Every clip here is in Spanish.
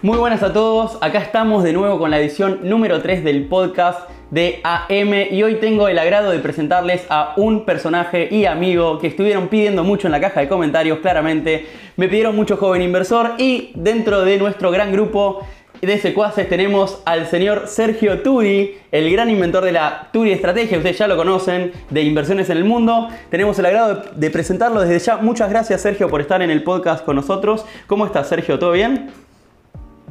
Muy buenas a todos, acá estamos de nuevo con la edición número 3 del podcast de AM y hoy tengo el agrado de presentarles a un personaje y amigo que estuvieron pidiendo mucho en la caja de comentarios, claramente me pidieron mucho joven inversor y dentro de nuestro gran grupo de secuaces tenemos al señor Sergio Turi, el gran inventor de la Turi Estrategia, ustedes ya lo conocen, de inversiones en el mundo. Tenemos el agrado de presentarlo desde ya. Muchas gracias Sergio por estar en el podcast con nosotros. ¿Cómo estás Sergio? ¿Todo bien?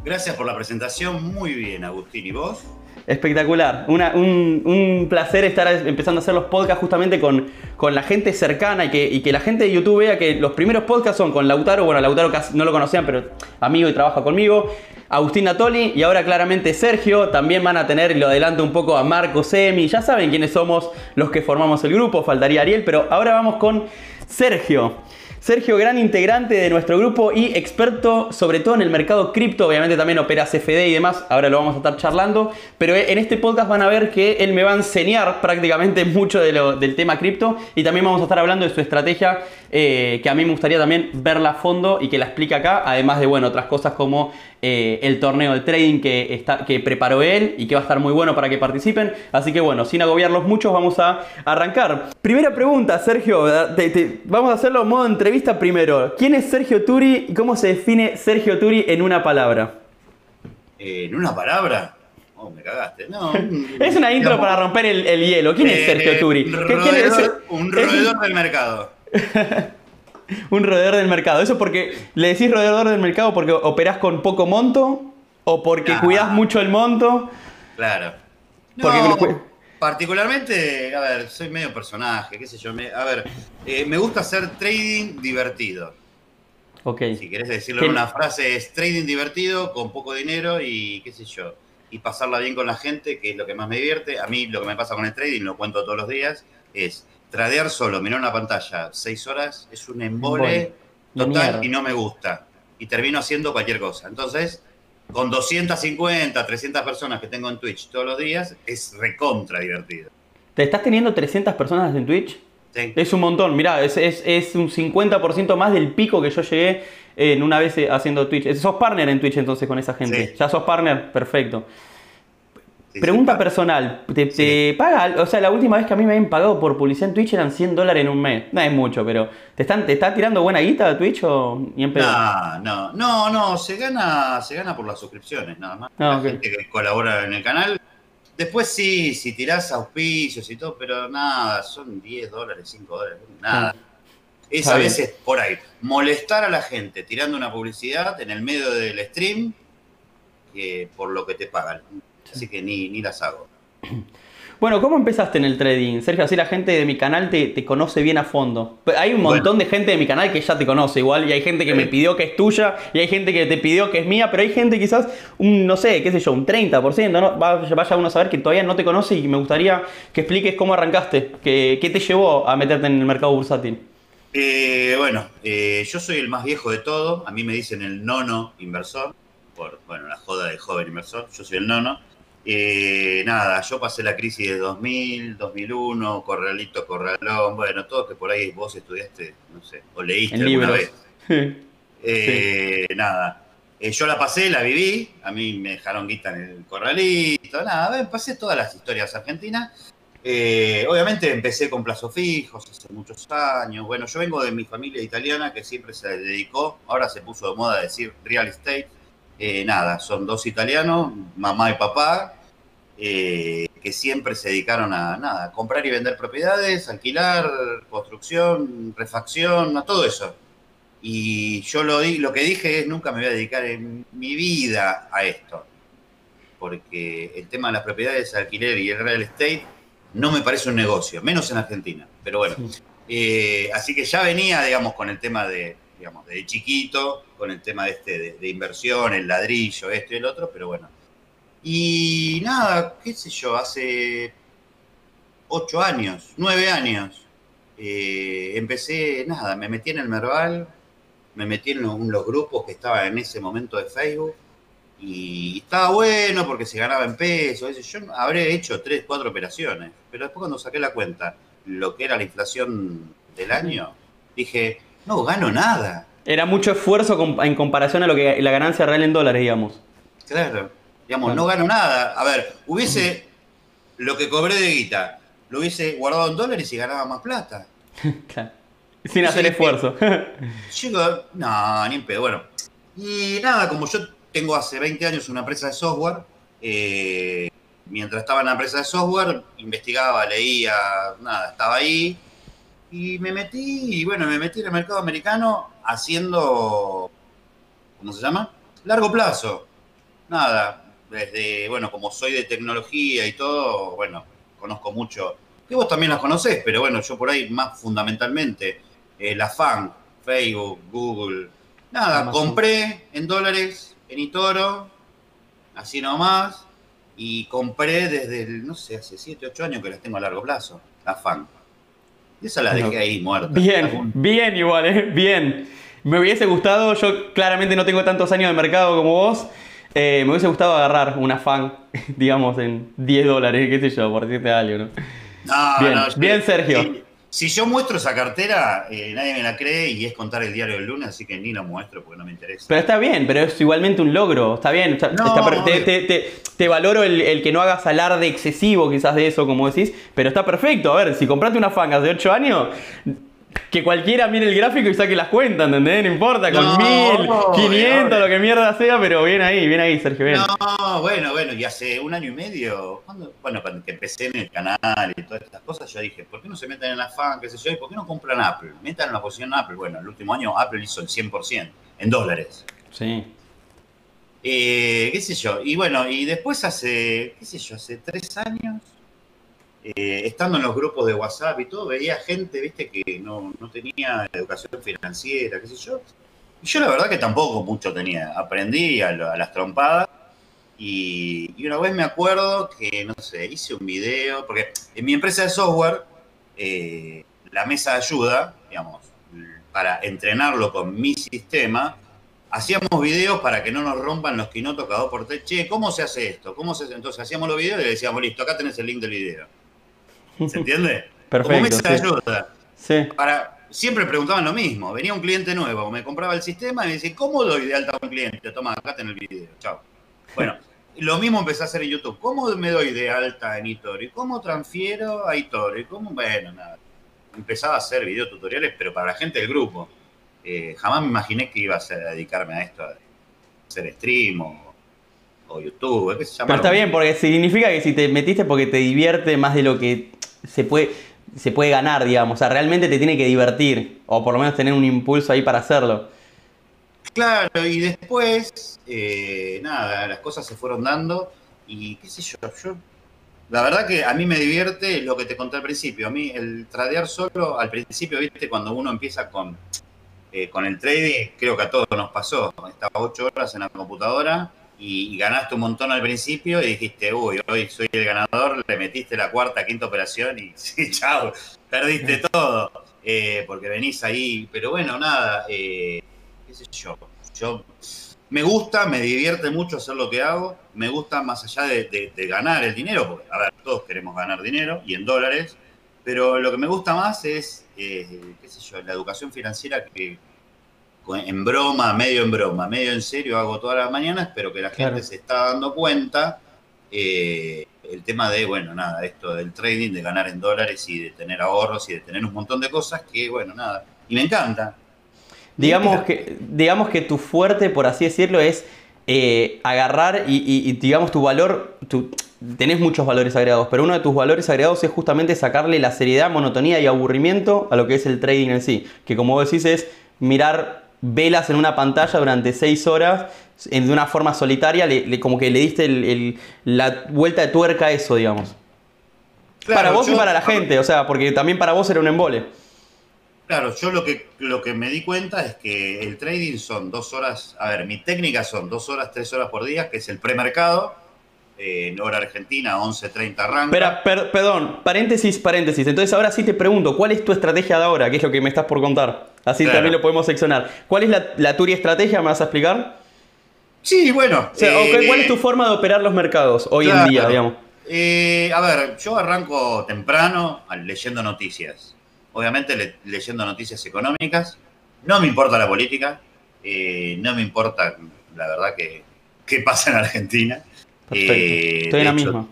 Gracias por la presentación, muy bien Agustín. ¿Y vos? Espectacular, un, placer estar empezando a hacer los podcasts justamente con, con la gente cercana y que, la gente de YouTube vea que los primeros podcasts son con Lautaro, bueno, Lautaro casi no lo conocían, pero amigo y trabaja conmigo, Agustín Natoli y ahora claramente Sergio, también van a tener, y lo adelanto un poco a Marco Semi, ya saben quiénes somos los que formamos el grupo, faltaría Ariel, pero ahora vamos con Sergio. Sergio, gran integrante de nuestro grupo y experto sobre todo en el mercado cripto, obviamente también opera CFD y demás, ahora lo vamos a estar charlando, pero en este podcast van a ver que él me va a enseñar prácticamente mucho del tema cripto y también vamos a estar hablando de su estrategia eh, que a mí me gustaría también verla a fondo y que la explique acá, además de bueno, otras cosas como eh, el torneo de trading que, está, que preparó él y que va a estar muy bueno para que participen. Así que bueno, sin agobiarlos muchos, vamos a arrancar. Primera pregunta, Sergio, vamos a hacerlo en modo entrevista primero. ¿Quién es Sergio Turi y cómo se define Sergio Turi en una palabra? ¿En una palabra? Oh, me cagaste. No. es una intro para romper el, hielo. ¿Quién es Sergio eh, Turi? Un roedor del mercado. un roedor del mercado. ¿Eso porque le decís roedor del mercado porque operás con poco monto? ¿O porque cuidas mucho el monto? Claro. No, particularmente, a ver, soy medio personaje, qué sé yo. a ver, eh, me gusta hacer trading divertido. Ok. Si querés decirlo en una frase, es trading divertido con poco dinero y qué sé yo. Y pasarla bien con la gente, que es lo que más me divierte. A mí lo que me pasa con el trading, lo cuento todos los días, es tradear solo, mirar una pantalla seis horas, es un embole total y no me gusta. Y termino haciendo cualquier cosa. Entonces, con 250, 300 personas que tengo en Twitch todos los días, es recontra divertido. ¿Te estás teniendo 300 personas en Twitch? Sí. Es un montón, mirá, es, es, un 50% más del pico que yo llegué en una vez haciendo Twitch. ¿Sos partner en Twitch entonces con esa gente? ¿Ya sos partner? Perfecto. Pregunta personal, ¿te, paga? O sea, la última vez que a mí me habían pagado por publicidad en Twitch eran 100 dólares en un mes. No es mucho, pero ¿te están te está tirando buena guita a Twitch o ni en pedo? No, no, no, no, se gana, se gana por las suscripciones nada más. Ah, la gente que colabora en el canal. Después sí, si tirás auspicios y todo, pero nada, son 10 dólares, 5 dólares, nada. Ah, es a veces por ahí, molestar a la gente tirando una publicidad en el medio del stream que por lo que te pagan así que ni, ni las hago. Bueno, ¿cómo empezaste en el trading? Sergio, así la gente de mi canal te, conoce bien a fondo. Hay un montón de gente de mi canal que ya te conoce igual, y hay gente que me pidió que es tuya, y hay gente que te pidió que es mía, pero hay gente quizás, un, no sé, qué sé yo, un 30%, ¿no? Vaya uno a saber que todavía no te conoce y me gustaría que expliques cómo arrancaste, qué, te llevó a meterte en el mercado bursátil. Eh, bueno, eh, yo soy el más viejo de todo, a mí me dicen el nono inversor, por bueno, la joda de joven inversor, yo soy el nono. Eh, nada, yo pasé la crisis de 2000, 2001, Corralito, Corralón, bueno, todo que por ahí vos estudiaste, no sé, o leíste alguna vez. Eh, nada, eh, yo la pasé, la viví, a mí me dejaron guita en el Corralito, nada, pasé todas las historias argentinas. obviamente empecé con plazos fijos hace muchos años. Bueno, yo vengo de mi familia italiana que siempre se dedicó, ahora se puso de moda decir real estate. Nada, son dos italianos, mamá y papá, eh, que siempre se dedicaron a nada, comprar y vender propiedades, alquilar, construcción, refacción, a todo eso. Y yo lo, lo que dije es nunca me voy a dedicar en mi vida a esto. Porque el tema de las propiedades, alquiler y el real estate no me parece un negocio, menos en Argentina. Pero bueno, eh, así que ya venía, digamos, con el tema de, digamos, de chiquito, con el tema de, este, de, de inversión, el ladrillo, esto y el otro, pero bueno, y nada, qué sé yo, hace ocho años, nueve años, eh, empecé, nada, me metí en el Merval, me metí en los, grupos que estaban en ese momento de Facebook y estaba bueno porque se ganaba en pesos. Yo habré hecho tres, cuatro operaciones, pero después cuando saqué la cuenta, lo que era la inflación del año, dije, no gano nada. Era mucho esfuerzo en comparación a lo que la ganancia real en dólares, digamos. Claro. Digamos, no gano nada. A ver, hubiese lo que cobré de guita, lo hubiese guardado en dólares y ganaba más plata. claro. Sin hacer esfuerzo. Chico, no, ni en pedo. Bueno, y nada, como yo tengo hace 20 años una empresa de software, eh, mientras estaba en la empresa de software, investigaba, leía, nada, estaba ahí. Y me metí, y bueno, me metí en el mercado americano haciendo, ¿cómo se llama? Largo plazo. Nada, desde, bueno, como soy de tecnología y todo, bueno, conozco mucho, que vos también las conocés, pero bueno, yo por ahí más fundamentalmente, eh, la FAN, Facebook, Google, nada, compré en dólares en Itoro, así nomás, y compré desde, el, no sé, hace 7, 8 años que las tengo a largo plazo, la FAN. Y esa la dejé ahí muerta. Bien, bien igual, ¿eh? bien. Me hubiese gustado, yo claramente no tengo tantos años de mercado como vos, eh, me hubiese gustado agarrar una fan, digamos, en 10 dólares, qué sé yo, por decirte algo, ¿no? No, bien, no, bien Sergio. Si, yo muestro esa cartera, eh, nadie me la cree y es contar el diario del lunes, así que ni lo muestro porque no me interesa. Pero está bien, pero es igualmente un logro, está bien. te, valoro el, que no hagas alarde excesivo quizás de eso, como decís, pero está perfecto. A ver, si compraste una fan hace 8 años, que cualquiera mire el gráfico y saque las cuentas, ¿entendés? No importa, con mil, quinientos, lo que mierda sea, pero bien ahí, bien ahí, Sergio, bien. No, bueno, bueno, y hace un año y medio, cuando, bueno, cuando empecé en el canal y todas estas cosas, yo dije, ¿por qué no se meten en la fan, qué sé yo, y por qué no compran Apple? Metan en la posición Apple. Bueno, el último año Apple hizo el 100%, en dólares. Sí. Eh, qué sé yo, y bueno, y después hace, qué sé yo, hace tres años eh, estando en los grupos de WhatsApp y todo, veía gente, viste, que no, tenía educación financiera, qué sé yo. Y yo la verdad que tampoco mucho tenía. Aprendí a, las trompadas. Y, una vez me acuerdo que, no sé, hice un video, porque en mi empresa de software, eh, la mesa de ayuda, digamos, para entrenarlo con mi sistema, hacíamos videos para que no nos rompan los quinotos cada dos por tres. Che, ¿cómo se hace esto? ¿Cómo se Entonces hacíamos los videos y le decíamos, listo, acá tenés el link del video. ¿Se entiende? Perfecto. Como ayuda. Sí. Para, siempre preguntaban lo mismo. Venía un cliente nuevo, me compraba el sistema y me decía, ¿cómo doy de alta a un cliente? Toma, acá en el video. Chao. Bueno, lo mismo empecé a hacer en YouTube. ¿Cómo me doy de alta en Itori? ¿Cómo transfiero a Itori? ¿Cómo? Bueno, nada. Empezaba a hacer videotutoriales, pero para la gente del grupo. Eh, jamás me imaginé que iba a, dedicarme a esto, a hacer stream o, YouTube. Pero está bien, porque significa que si te metiste porque te divierte más de lo que se puede, se puede ganar, digamos. O sea, realmente te tiene que divertir. O por lo menos tener un impulso ahí para hacerlo. Claro, y después, eh, nada, las cosas se fueron dando. Y qué sé yo, yo. La verdad que a mí me divierte lo que te conté al principio. A mí el tradear solo, al principio, viste, cuando uno empieza con, eh, con el trading, creo que a todos nos pasó. Estaba ocho horas en la computadora y, ganaste un montón al principio y dijiste, uy, hoy soy el ganador, le metiste la cuarta, quinta operación y sí, chao, perdiste todo. Eh, porque venís ahí, pero bueno, nada, eh, qué sé yo, yo me gusta, me divierte mucho hacer lo que hago, me gusta más allá de, ganar el dinero, porque a ver, todos queremos ganar dinero y en dólares, pero lo que me gusta más es, eh, qué sé yo, la educación financiera que, en broma, medio en broma, medio en serio, hago todas las mañanas, pero que la gente se está dando cuenta eh, el tema de, bueno, nada, esto del trading, de ganar en dólares y de tener ahorros y de tener un montón de cosas que, bueno, nada, y me encanta. Digamos que, digamos que tu fuerte, por así decirlo, es eh, agarrar y, digamos, tu valor, tu, tenés muchos valores agregados, pero uno de tus valores agregados es justamente sacarle la seriedad, monotonía y aburrimiento a lo que es el trading en sí, que como vos decís es mirar velas en una pantalla durante seis horas de una forma solitaria, le, como que le diste la vuelta de tuerca a eso, digamos. para vos y para la gente, o sea, porque también para vos era un embole. Claro, yo lo que, lo que me di cuenta es que el trading son dos horas, a ver, mi técnica son dos horas, tres horas por día, que es el premercado, en hora argentina, 11.30 arranca. Espera, perdón, paréntesis, paréntesis. Entonces ahora sí te pregunto, ¿cuál es tu estrategia de ahora? Que es lo que me estás por contar. Así también lo podemos seccionar. ¿Cuál es la, la tuya estrategia? ¿Me vas a explicar? Sí, bueno. Eh, ¿Cuál es tu forma de operar los mercados hoy en día, digamos? Eh, a ver, yo arranco temprano leyendo noticias. Obviamente leyendo noticias económicas. No me importa la política, eh, no me importa, la verdad, que, qué pasa en Argentina. Eh, Estoy en de la hecho, misma.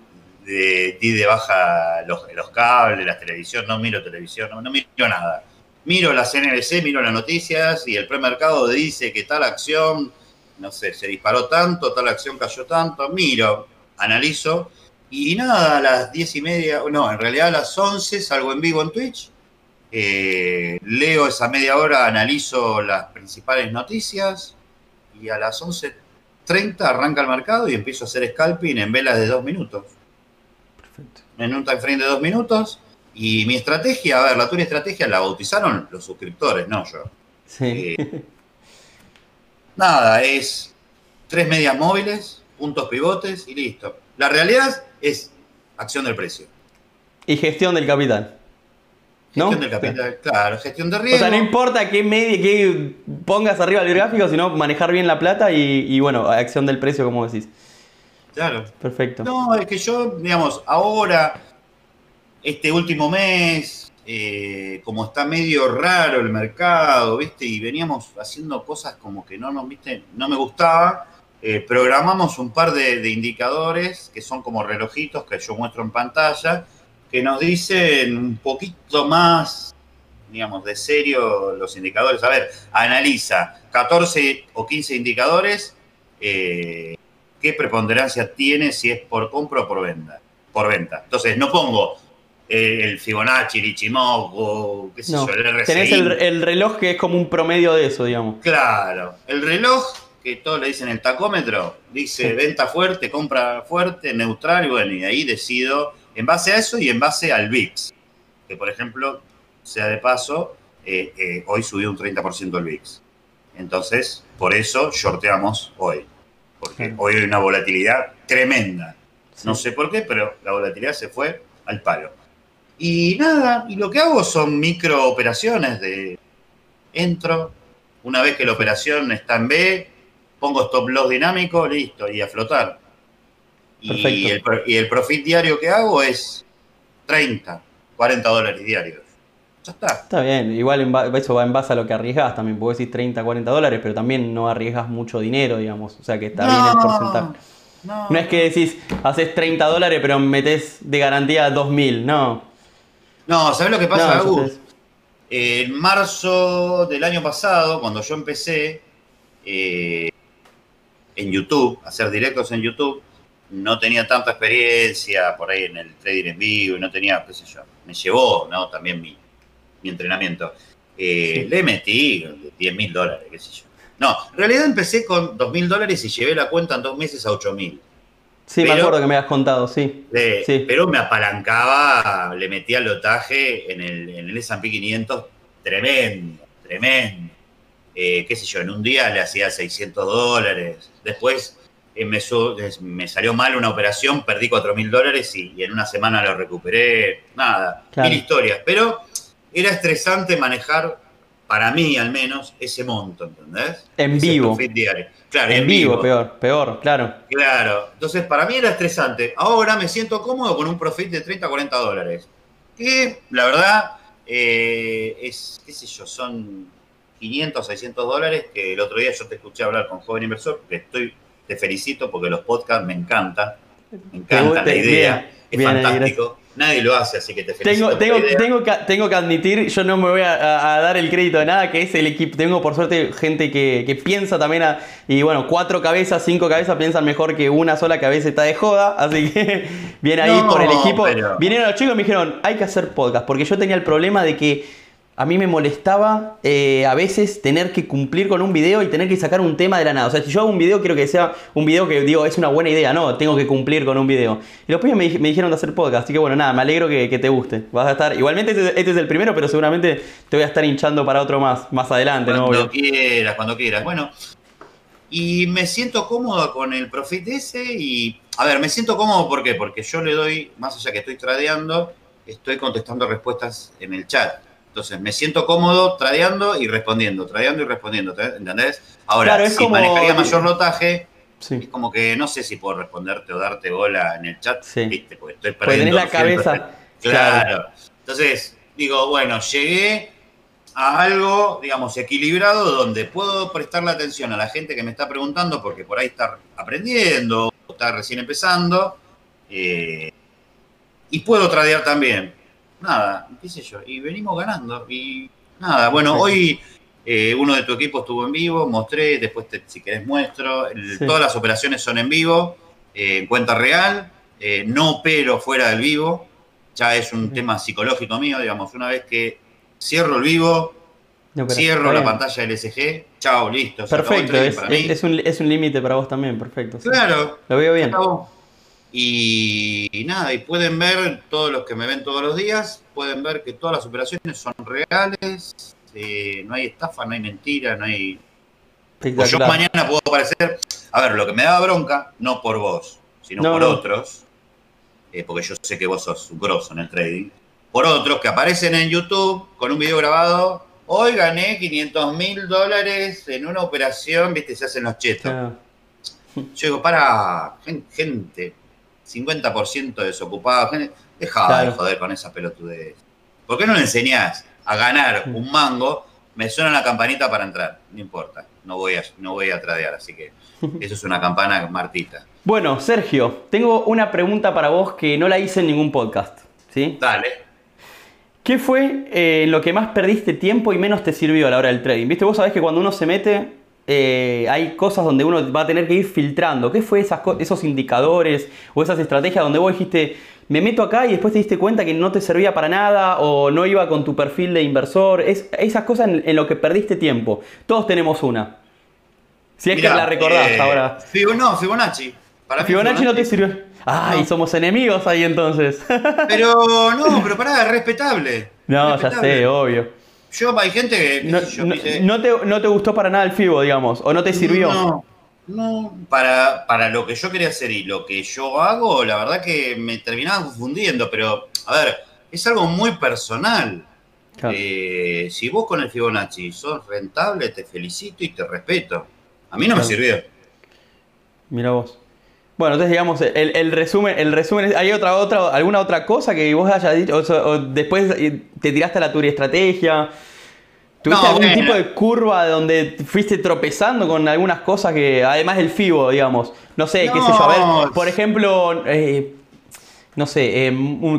de- di de baja los, los cables, la televisión, no miro televisión, no, no miro nada. Miro la CNBC, miro las noticias y el premercado dice que tal acción, no sé, se disparó tanto, tal acción cayó tanto, miro, analizo y nada, a las diez y media, no, en realidad a las 11 salgo en vivo en Twitch, eh, leo esa media hora, analizo las principales noticias y a las 11.30 arranca el mercado y empiezo a hacer scalping en velas de dos minutos Perfecto. en un time frame de dos minutos. Y mi estrategia, a ver, la Turi estrategia la bautizaron los suscriptores, no yo. Sí. Eh, nada, es tres medias móviles, puntos pivotes y listo. La realidad es acción del precio. Y gestión del capital. ¿No? Gestión del capital, claro, gestión de O riesgo. sea, no importa qué media, qué pongas arriba del gráfico, sino manejar bien la plata y, y, bueno, acción del precio, como decís. Claro. Perfecto. No, es que yo, digamos, ahora, este último mes, eh, como está medio raro el mercado, ¿viste? Y veníamos haciendo cosas como que no nos, ¿viste? No me gustaba. eh, programamos un par de, indicadores que son como relojitos que yo muestro en pantalla, que nos dicen un poquito más, digamos, de serio los indicadores. A ver, analiza 14 o 15 indicadores. eh, qué preponderancia tiene si es por compra o por venta. Por venta. Entonces, no pongo eh, el Fibonacci, el Ichimoku, qué sé No, yo, el RSI. tenés el, el reloj que es como un promedio de eso, digamos. Claro, el reloj, que todos le dicen el tacómetro, dice venta fuerte, compra fuerte, neutral, y bueno, y ahí decido, en base a eso y en base al VIX, que por ejemplo, sea de paso, eh, eh, hoy subió un 30% el VIX. Entonces, por eso shorteamos hoy, porque hoy hay una volatilidad tremenda. Sí. No sé por qué, pero la volatilidad se fue al palo. Y nada, y lo que hago son micro operaciones de entro, una vez que la operación está en B, pongo stop loss dinámico, listo, y a flotar. Y Perfecto. el, y el profit diario que hago es 30, 40 dólares diarios. Ya está. Está bien, igual eso va en base a lo que arriesgas también. Puedes decir 30, 40 dólares, pero también no arriesgas mucho dinero, digamos. O sea que está bien el porcentaje. No, No es que decís, haces 30 dólares, pero metes de garantía 2000. No. No, ¿sabes lo que pasa, No, Agus? En marzo del año pasado, cuando yo empecé eh, en YouTube, a hacer directos en YouTube, no tenía tanta experiencia por ahí en el trading en vivo, y no tenía, qué sé yo, me llevó, ¿no? También mi, mi entrenamiento. Eh, Sí. Le metí 10 mil dólares, qué sé yo. No, en realidad empecé con 2 mil dólares y llevé la cuenta en dos meses a 8 mil. Sí, me acuerdo que me habías contado, sí. Sí. Pero me apalancaba, le metía el lotaje en el, en el S&P 500 tremendo, tremendo. Eh, qué sé yo, en un día le hacía 600 dólares. Después eh, me, me salió mal una operación, perdí 4 mil dólares y, y en una semana lo recuperé. Nada, Claro. mil historias. Pero era estresante manejar, para mí al menos, ese monto, ¿entendés? En Ese vivo. Claro, En vivo, peor, peor, claro. Claro, entonces para mí era estresante. Ahora me siento cómodo con un profit de 30 a 40 dólares. Que la verdad eh, es, qué sé yo, son 500, 600 dólares que el otro día yo te escuché hablar con Joven Inversor, que estoy, te felicito porque los podcasts me encantan. Me encanta la idea, bien, es bien fantástico. Nadie lo hace, así que te felicito. Tengo, tengo, tengo, que, tengo que admitir, yo no me voy a, dar el crédito de nada, que es el equipo. Tengo por suerte gente que, que piensa también, a- y bueno, cuatro cabezas, cinco cabezas piensan mejor que una sola que a veces está de joda, así que viene ahí No, por el equipo. pero- Vinieron los chicos y me dijeron, hay que hacer podcast, porque yo tenía el problema de que a mí me molestaba eh, a veces tener que cumplir con un video y tener que sacar un tema de la nada. O sea, si yo hago un video, quiero que sea un video que digo, es una buena idea, no, tengo que cumplir con un video. Y los pibes me, dij- me dijeron de hacer podcast, así que bueno, nada, me alegro que, que te guste. Vas a estar, igualmente este, este es el primero, pero seguramente te voy a estar hinchando para otro más, más adelante, ¿no? Cuando quieras, cuando quieras. Bueno, y me siento cómodo con el profit ese y, a ver, me siento cómodo ¿por qué? Porque yo le doy, más allá que estoy tradeando, estoy contestando respuestas en el chat. Entonces, me siento cómodo tradeando y respondiendo, tradeando y respondiendo, ¿te- ¿entendés? Ahora, Claro, si como- manejaría mayor lotaje, es como que no sé si puedo responderte o darte bola en el chat, Sí. ¿viste? Porque estoy Porque tenés perdiendo la cabeza. Claro. Entonces, digo, bueno, llegué, a algo, digamos, equilibrado donde puedo prestarle atención a la gente que me está preguntando porque por ahí está aprendiendo, está recién empezando, eh, y puedo tradear también. Nada, qué sé yo, y venimos ganando. Y nada, bueno, hoy eh, uno de tu equipo estuvo en vivo, mostré, después si querés muestro. Todas las operaciones son en vivo, eh, en cuenta real, no opero fuera del vivo. Ya es un tema psicológico mío, digamos, una vez que cierro el vivo, cierro la pantalla LSG, chao, listo. Perfecto, es, un, límite para vos también, perfecto. Claro. Lo veo bien. Y, nada, y pueden ver, todos los que me ven todos los días, pueden ver que todas las operaciones son reales, eh, no hay estafa, no hay mentira, no hay... yo mañana puedo aparecer, a ver, lo que me da bronca, no por vos, sino por otros, eh, porque yo sé que vos sos grosso en el trading, por otros que aparecen en YouTube con un video grabado. Hoy gané 500 mil dólares en una operación, viste, se hacen los chetos. Yo digo, para, gente, 50% desocupada, gente, deja de joder con esa pelotudez. ¿Por qué no le enseñás a ganar un mango? Me suena la campanita para entrar, no importa, no voy a, no voy a tradear, así que eso es una campana martita. Bueno, Sergio, tengo una pregunta para vos que no la hice en ningún podcast. ¿sí? Dale. ¿Qué fue eh, lo que más perdiste tiempo y menos te sirvió a la hora del trading? Viste, vos sabés que cuando uno se mete, eh, hay cosas donde uno va a tener que ir filtrando. ¿Qué fue esas, esos indicadores o esas estrategias donde vos dijiste, me meto acá y después te diste cuenta que no te servía para nada o no iba con tu perfil de inversor? Es, esas cosas en, lo que perdiste tiempo. Todos tenemos una. Si es que la recordás eh, ahora. no, Fibonacci. Para Fibonacci no te sirvió. Ay, somos enemigos ahí entonces. Pero no, pero pará, es respetable. No, ya sé, obvio. Yo, hay gente que. No, te, gustó para nada el FIBO, digamos, o no te sirvió. No, no. Para, para lo que yo quería hacer y lo que yo hago, la verdad que me terminaba confundiendo, pero, a ver, es algo muy personal. Eh, si vos con el Fibonacci sos rentable, te felicito y te respeto. A mí no me sirvió. Mira vos. Bueno, entonces digamos, el, resumen, el resumen ¿hay otra, otra, alguna otra cosa que vos hayas dicho? O, después eh, te tiraste a la tuya estrategia. ¿Tuviste algún tipo de curva donde fuiste tropezando con algunas cosas que, además del FIBO, digamos? No sé, qué sé yo. A ver, por ejemplo, eh, no sé, eh,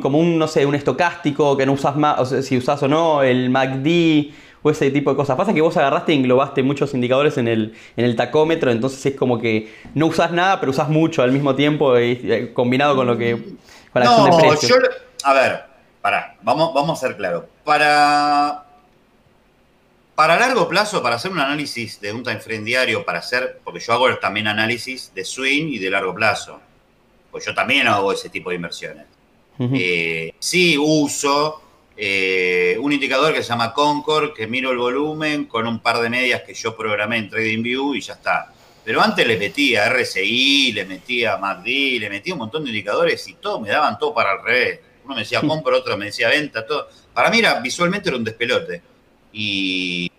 como un, no sé, un estocástico que no usas más, o sea, si usás o no, el MACD ese tipo de cosas. Pasa que vos agarraste y englobaste muchos indicadores en el, en el tacómetro, entonces es como que no usás nada, pero usás mucho al mismo tiempo, eh, combinado con lo que. Con la no, de Yo, a ver, pará, vamos, vamos a ser claros. Para. Para largo plazo, para hacer un análisis de un time frame diario, para hacer, porque yo hago también análisis de swing y de largo plazo, pues yo también hago ese tipo de inversiones. Eh, sí uso eh, un indicador que se llama Concord, que miro el volumen con un par de medias que yo programé en TradingView y ya está. Pero antes le metía RSI, le metía MACD, le metía un montón de indicadores y todo me daban todo para el revés. Uno me decía compra, otro me decía venta, todo. Para mí era, visualmente era un despelote. Y,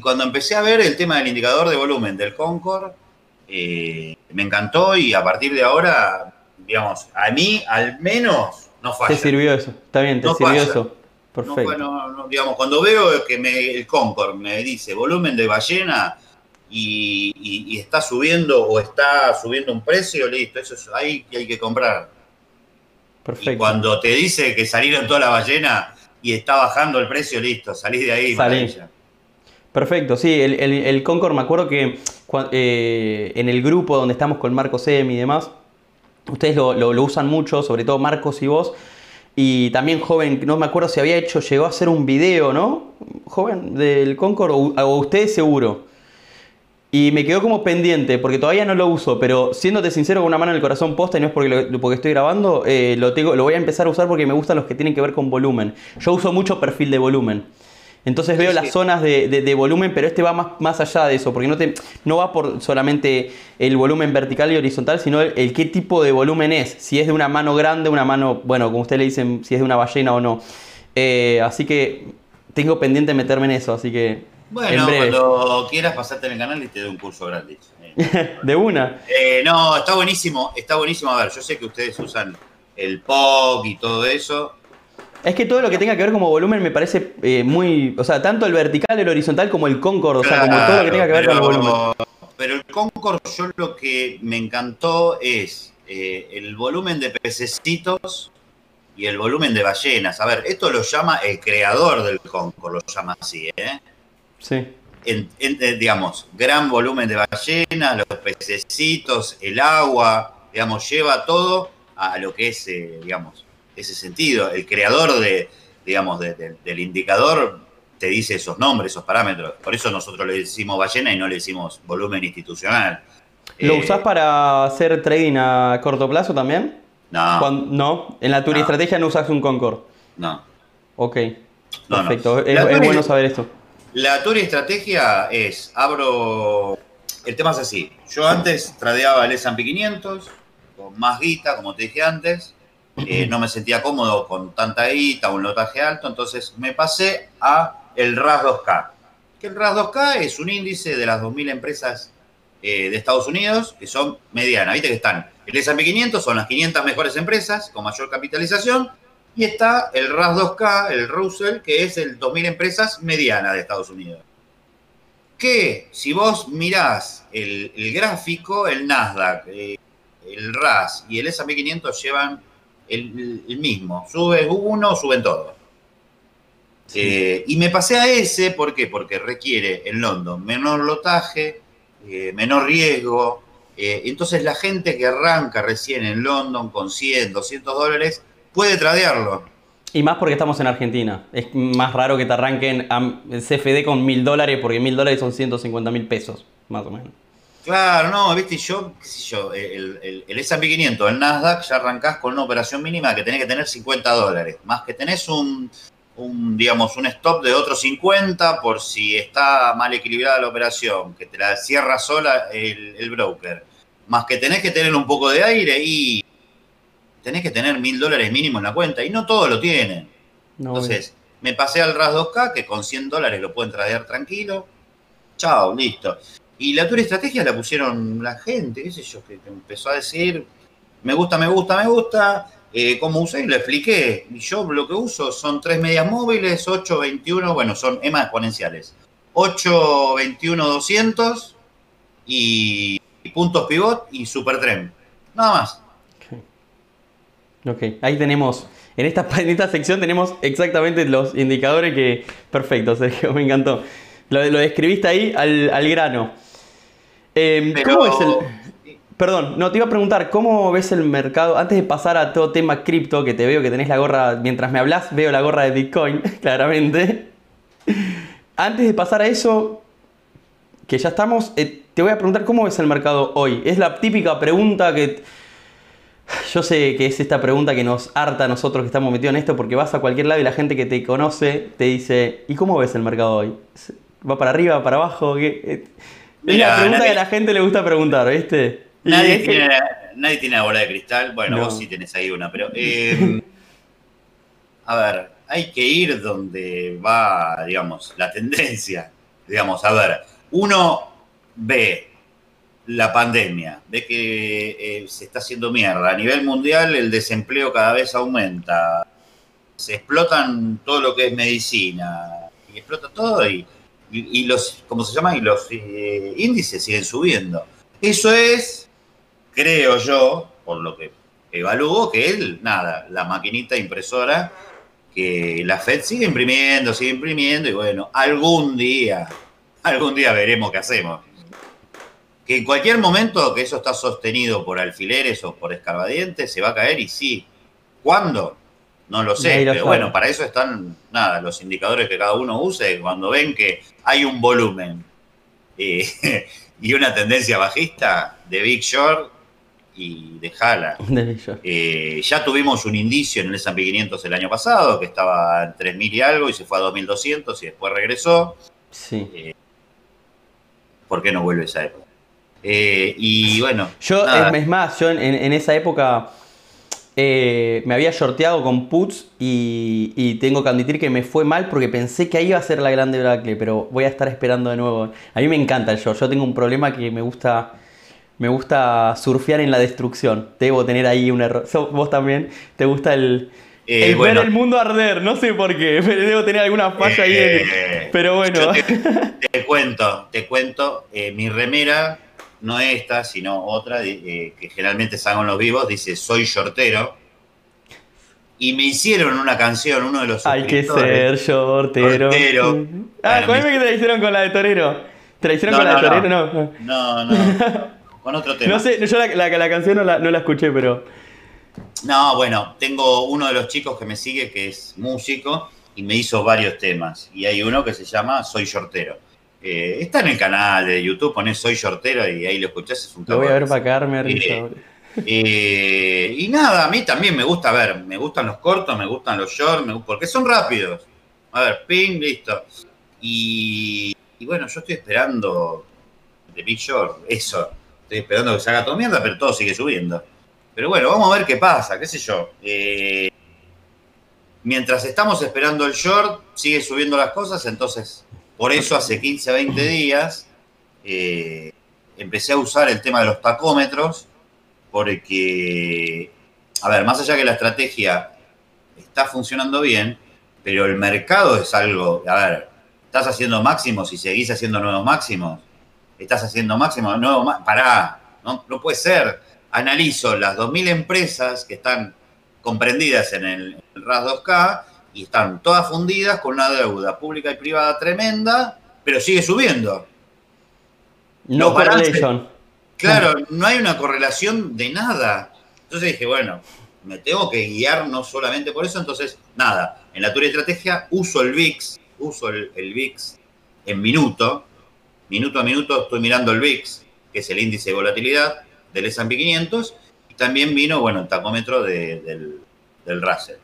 cuando empecé a ver el tema del indicador de volumen del Concord, eh, me encantó y a partir de ahora, digamos, a mí al menos no falla. Te sirvió eso, está bien, te sirvió eso. Perfecto. digamos, cuando veo que el Concord me dice volumen de ballena y, está subiendo o está subiendo un precio, listo, eso es ahí que hay que comprar. Perfecto. Y cuando te dice que salieron toda la ballena y está bajando el precio, listo, salís de ahí. Perfecto, sí, el, el, Concord, me acuerdo que eh, en el grupo donde estamos con Marcos Semi y demás, ustedes lo, lo usan mucho, sobre todo Marcos y vos, y también joven, no me acuerdo si había hecho, llegó a hacer un video, ¿no? Joven del Concord, o, usted seguro. Y me quedó como pendiente, porque todavía no lo uso, pero siéndote sincero con una mano en el corazón posta, y no es porque, porque estoy grabando, eh, lo, tengo, lo voy a empezar a usar porque me gustan los que tienen que ver con volumen. Yo uso mucho perfil de volumen. Entonces veo las zonas de, volumen, pero este va más, más allá de eso, porque no, te, no va por solamente el volumen vertical y horizontal, sino el, qué tipo de volumen es. Si es de una mano grande, una mano, bueno, como ustedes le dicen, si es de una ballena o no. Eh, así que tengo pendiente meterme en eso, así que. Bueno, cuando quieras pasarte en el canal y te doy un curso gratis. de una. Eh, no, está buenísimo, está buenísimo. A ver, yo sé que ustedes usan el POG y todo eso. Es que todo lo que tenga que ver como volumen me parece eh, muy. O sea, tanto el vertical, el horizontal como el Concord, o sea, como todo lo que tenga que ver con el volumen. Pero el Concord, yo lo que me encantó es eh, el volumen de pececitos y el volumen de ballenas. A ver, esto lo llama el creador del Concord, lo llama así, ¿eh? Sí. En, eh, digamos, gran volumen de ballenas, los pececitos, el agua, digamos, lleva todo a lo que es, eh, digamos, ese sentido. El creador de, digamos, del indicador te dice esos nombres, esos parámetros. Por eso nosotros le decimos ballena y no le decimos volumen institucional. ¿Lo usás para hacer trading a corto plazo también? No. no, en la Turi Estrategia no usas un Concord. No. Ok. Perfecto. Es, bueno saber esto. La Turi Estrategia es, abro. El tema es así. Yo antes tradeaba el S&P 500 con más guita, como te dije antes. Eh, no me sentía cómodo con tanta guita, un lotaje alto, entonces me pasé a el RAS 2K. Que el RAS 2K es un índice de las 2.000 empresas eh, de Estados Unidos que son medianas. Viste que están el S&P 500 son las 500 mejores empresas con mayor capitalización y está el RAS 2K, el Russell, que es el 2.000 empresas medianas de Estados Unidos. Que si vos mirás el, gráfico, el Nasdaq, eh, el RAS y el S&P 500 llevan el, mismo. Sube uno, suben todos. Eh, y me pasé a ese, ¿por qué? Porque requiere en London menor lotaje, eh, menor riesgo, eh, entonces la gente que arranca recién en London con 100, 200 dólares puede tradearlo. Y más porque estamos en Argentina. Es más raro que te arranquen a CFD con 1000 dólares porque 1000 dólares son 150 mil pesos, más o menos. Claro, no, viste, yo, qué sé yo, el, el, S&P 500, el Nasdaq, ya arrancás con una operación mínima que tenés que tener 50 dólares, más que tenés un, un, digamos, un stop de otro 50 por si está mal equilibrada la operación, que te la cierra sola el, broker, más que tenés que tener un poco de aire y tenés que tener mil dólares mínimo en la cuenta y no todos lo tienen. Entonces, me pasé al RAS 2K que con 100 dólares lo pueden traer tranquilo. Chao, listo. Y la tour estrategia la pusieron la gente, qué sé yo, que empezó a decir, me gusta, me gusta, me gusta, eh, ¿Cómo usé? Lo expliqué. Yo lo que uso son tres medias móviles, 8, 21, bueno, son EMA exponenciales. 8, 21, 200 y, puntos pivot y super tren. Nada más. Ok, ahí tenemos, en esta, en esta sección tenemos exactamente los indicadores que... Perfecto, Sergio, me encantó. Lo, lo describiste ahí al, grano. Em, ¿Cómo es el...? Perdón, no, te iba a preguntar, ¿cómo ves el mercado? Antes de pasar a todo tema cripto, que te veo que tenés la gorra, mientras me hablas, veo la gorra de Bitcoin, claramente. Antes de pasar a eso, que ya estamos, eh, te voy a preguntar cómo ves el mercado hoy. Es la típica pregunta que... Yo sé que es esta pregunta que nos harta a nosotros que estamos metidos en esto, porque vas a cualquier lado y la gente que te conoce te dice, ¿y cómo ves el mercado hoy? ¿Va para arriba, para abajo? ¿Qué? Es la pregunta que a la gente le gusta preguntar, ¿viste? Nadie, tiene, nadie tiene la bola de cristal. Bueno, vos sí tenés ahí una, pero. Eh, a ver, hay que ir donde va, digamos, la tendencia. Digamos, a ver, uno ve la pandemia, ve que eh, se está haciendo mierda. A nivel mundial, el desempleo cada vez aumenta. Se explotan todo lo que es medicina. Y explota todo y, los, ¿cómo se llama? Y los eh, índices siguen subiendo. Eso es creo yo, por lo que evalúo, que él, nada, la maquinita impresora, que la Fed sigue imprimiendo, sigue imprimiendo, y bueno, algún día, algún día veremos qué hacemos. Que en cualquier momento que eso está sostenido por alfileres o por escarbadientes, se va a caer y sí. ¿Cuándo? No lo sé, pero bueno, para eso están, nada, los indicadores que cada uno use, cuando ven que hay un volumen eh, y una tendencia bajista de Big Short, y de Jala. Eh, ya tuvimos un indicio en el S&P 500 el año pasado, que estaba en 3.000 y algo y se fue a 2.200 y después regresó. Sí. Eh, ¿Por qué no vuelve esa época? Eh, y bueno. Yo, es más, yo en, esa época me había shorteado con puts y, tengo que admitir que me fue mal porque pensé que ahí iba a ser la grande Bracle, pero voy a estar esperando de nuevo. A mí me encanta el short. Yo tengo un problema que me gusta me gusta surfear en la destrucción. Debo tener ahí un error. ¿Vos también? ¿Te gusta el, Eh, el bueno, ver el mundo arder, no sé por qué, pero debo tener alguna falla ahí. en- eh, Pero bueno. te, te cuento, te cuento, eh, mi remera, no esta, sino otra, eh, que generalmente salgo en los vivos, dice soy shortero. Y me hicieron una canción, uno de los Hay que ser shortero. Shortero. Ah, Bueno, conmigo que te la hicieron con la de Torero. ¿Te la hicieron No, con la de Torero? No. No, No, no, con otro tema. No sé, yo la, la- la canción no la, no la escuché, pero. No, bueno, tengo uno de los chicos que me sigue que es músico y me hizo varios temas. Y hay uno que se llama Soy Shortero. Eh, está en el canal de YouTube, pones Soy Shortero y ahí lo escuchás, es un Lo voy a ver para cagarme Sí. risa. Eh, y nada, a mí también me gusta ver, me gustan los cortos, me gustan los shorts, me porque son rápidos. A ver, ping, listo. Y, y bueno, yo estoy esperando de Big Short, eso. Estoy esperando que se haga todo mierda, pero todo sigue subiendo. Pero bueno, vamos a ver qué pasa, qué sé yo. Eh, mientras estamos esperando el short, sigue subiendo las cosas, entonces, por eso hace 15, 20 días eh, empecé a usar el tema de los tacómetros, porque, a ver, más allá que la estrategia está funcionando bien, pero el mercado es algo, a ver, estás haciendo máximos y seguís haciendo nuevos máximos, estás haciendo máximos, máximos, pará, no, no puede ser. Analizo las 2.000 empresas que están comprendidas en el, el RAS 2K y están todas fundidas con una deuda pública y privada tremenda, pero sigue subiendo. No correlation. Claro, no hay una correlación de nada. Entonces dije, bueno, me tengo que guiar no solamente por eso, entonces, nada, en la teoría de estrategia uso el VIX, uso el, el VIX en minuto, minuto a minuto estoy mirando el VIX, que es el índice de volatilidad del S&P 500, y también vino, bueno, el tacómetro de- del, del Russell.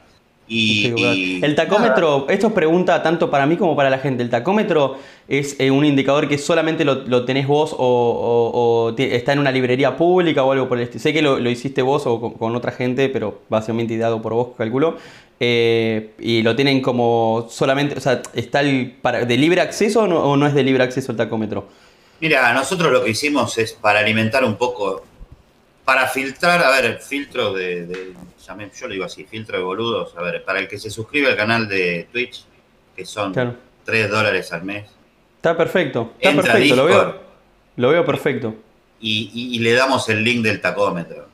Y, Sí, claro. y el tacómetro, esto es pregunta tanto para mí como para la gente. ¿El tacómetro es eh, un indicador que solamente lo, lo tenés vos o, o- o te- está en una librería pública o algo por el estilo? Sé que lo, lo hiciste vos o con, con otra gente, pero básicamente ideado por vos, calculo. Eh, y lo tienen como solamente, o sea, ¿está el, para, de libre acceso no, o no es de libre acceso el tacómetro? Mira, nosotros lo que hicimos es para alimentar un poco, para filtrar, a ver, el filtro de, de- llamé- yo lo digo así, filtro de boludos, a ver, para el que se suscribe al canal de Twitch, que son Claro. 3 dólares al mes, Está perfecto, está entra perfecto, lo veo, lo veo perfecto. y, y- y le damos el link del tacómetro.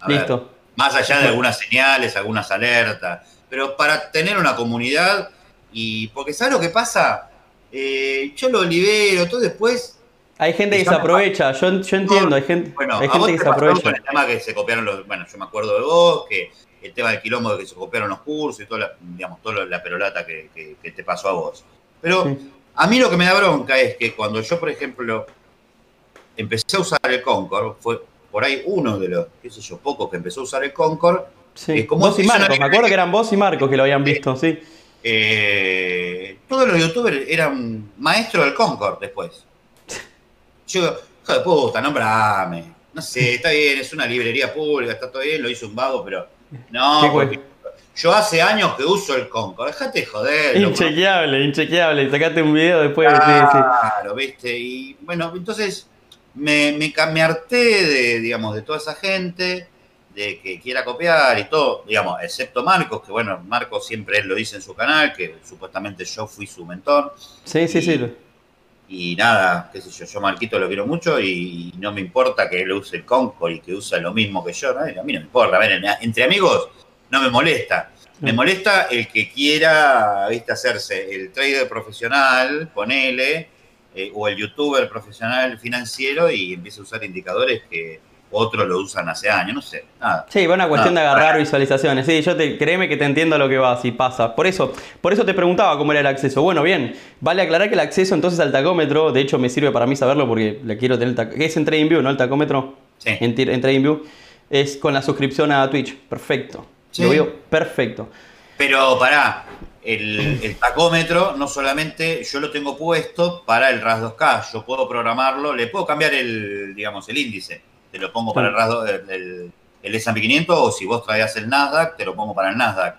A ver, Listo. más allá de algunas señales, algunas alertas, pero para tener una comunidad y, porque ¿sabes lo que pasa? Eh, yo lo libero, todo después Hay gente que se aprovecha, yo, yo entiendo, hay gente, Bueno, hay gente que se aprovecha. con el tema que se copiaron los, bueno, yo me acuerdo de vos, que el tema del quilombo de que se copiaron los cursos y toda la, digamos, toda la perolata que, que- que te pasó a vos. Pero Sí. a mí lo que me da bronca es que cuando yo, por ejemplo, empecé a usar el Concord, fue por ahí uno de los, qué sé yo, pocos que empezó a usar el Concord, Sí. Eh, como Vos y una Marcos, me acuerdo que eran vos y Marcos que lo habían visto, sí. eh, todos los youtubers eran maestros del Concord después. Yo digo, hijo de puta, nombrame. No sé, está bien, es una librería pública, está todo bien, lo hizo un vago, pero. No, ¿Qué porque yo hace años que uso el Concord, dejate de joder. Inchequeable, inchequeable. Sacaste un video después. Claro, viste. Y bueno, entonces me, me, me harté de, digamos, de toda esa gente, de que quiera copiar y todo, digamos, excepto Marcos, que bueno, Marcos siempre él lo dice en su canal, que supuestamente yo fui su mentor. Sí, sí, sí. Y- nada, qué sé yo, yo Marquito lo quiero mucho y no me importa que él use el Concord y que usa lo mismo que yo, ¿no? a mí no me importa, a ver, entre amigos no me molesta. Me Mm. molesta el que quiera, viste, hacerse el trader profesional, ponele, eh, o el youtuber profesional financiero y empiece a usar indicadores que otros lo usan hace años, no sé, nada. Sí, va una cuestión de agarrar visualizaciones. Sí, yo te, créeme que te entiendo lo que va, si pasa. Por eso, por eso te preguntaba cómo era el acceso. Bueno, bien, vale aclarar que el acceso entonces al tacómetro, de hecho me sirve para mí saberlo porque le quiero tener el Es en TradingView, ¿no? El tacómetro. Sí. En, en TradingView. Es con la suscripción a Twitch. Perfecto. Sí. Lo veo perfecto. Pero pará, el, el tacómetro no solamente yo lo tengo puesto para el RAS 2K, yo puedo programarlo, le puedo cambiar el, digamos, el índice. Te lo pongo para el RAS 2, el, el, S&P 500 o si vos traías el Nasdaq, te lo pongo para el Nasdaq.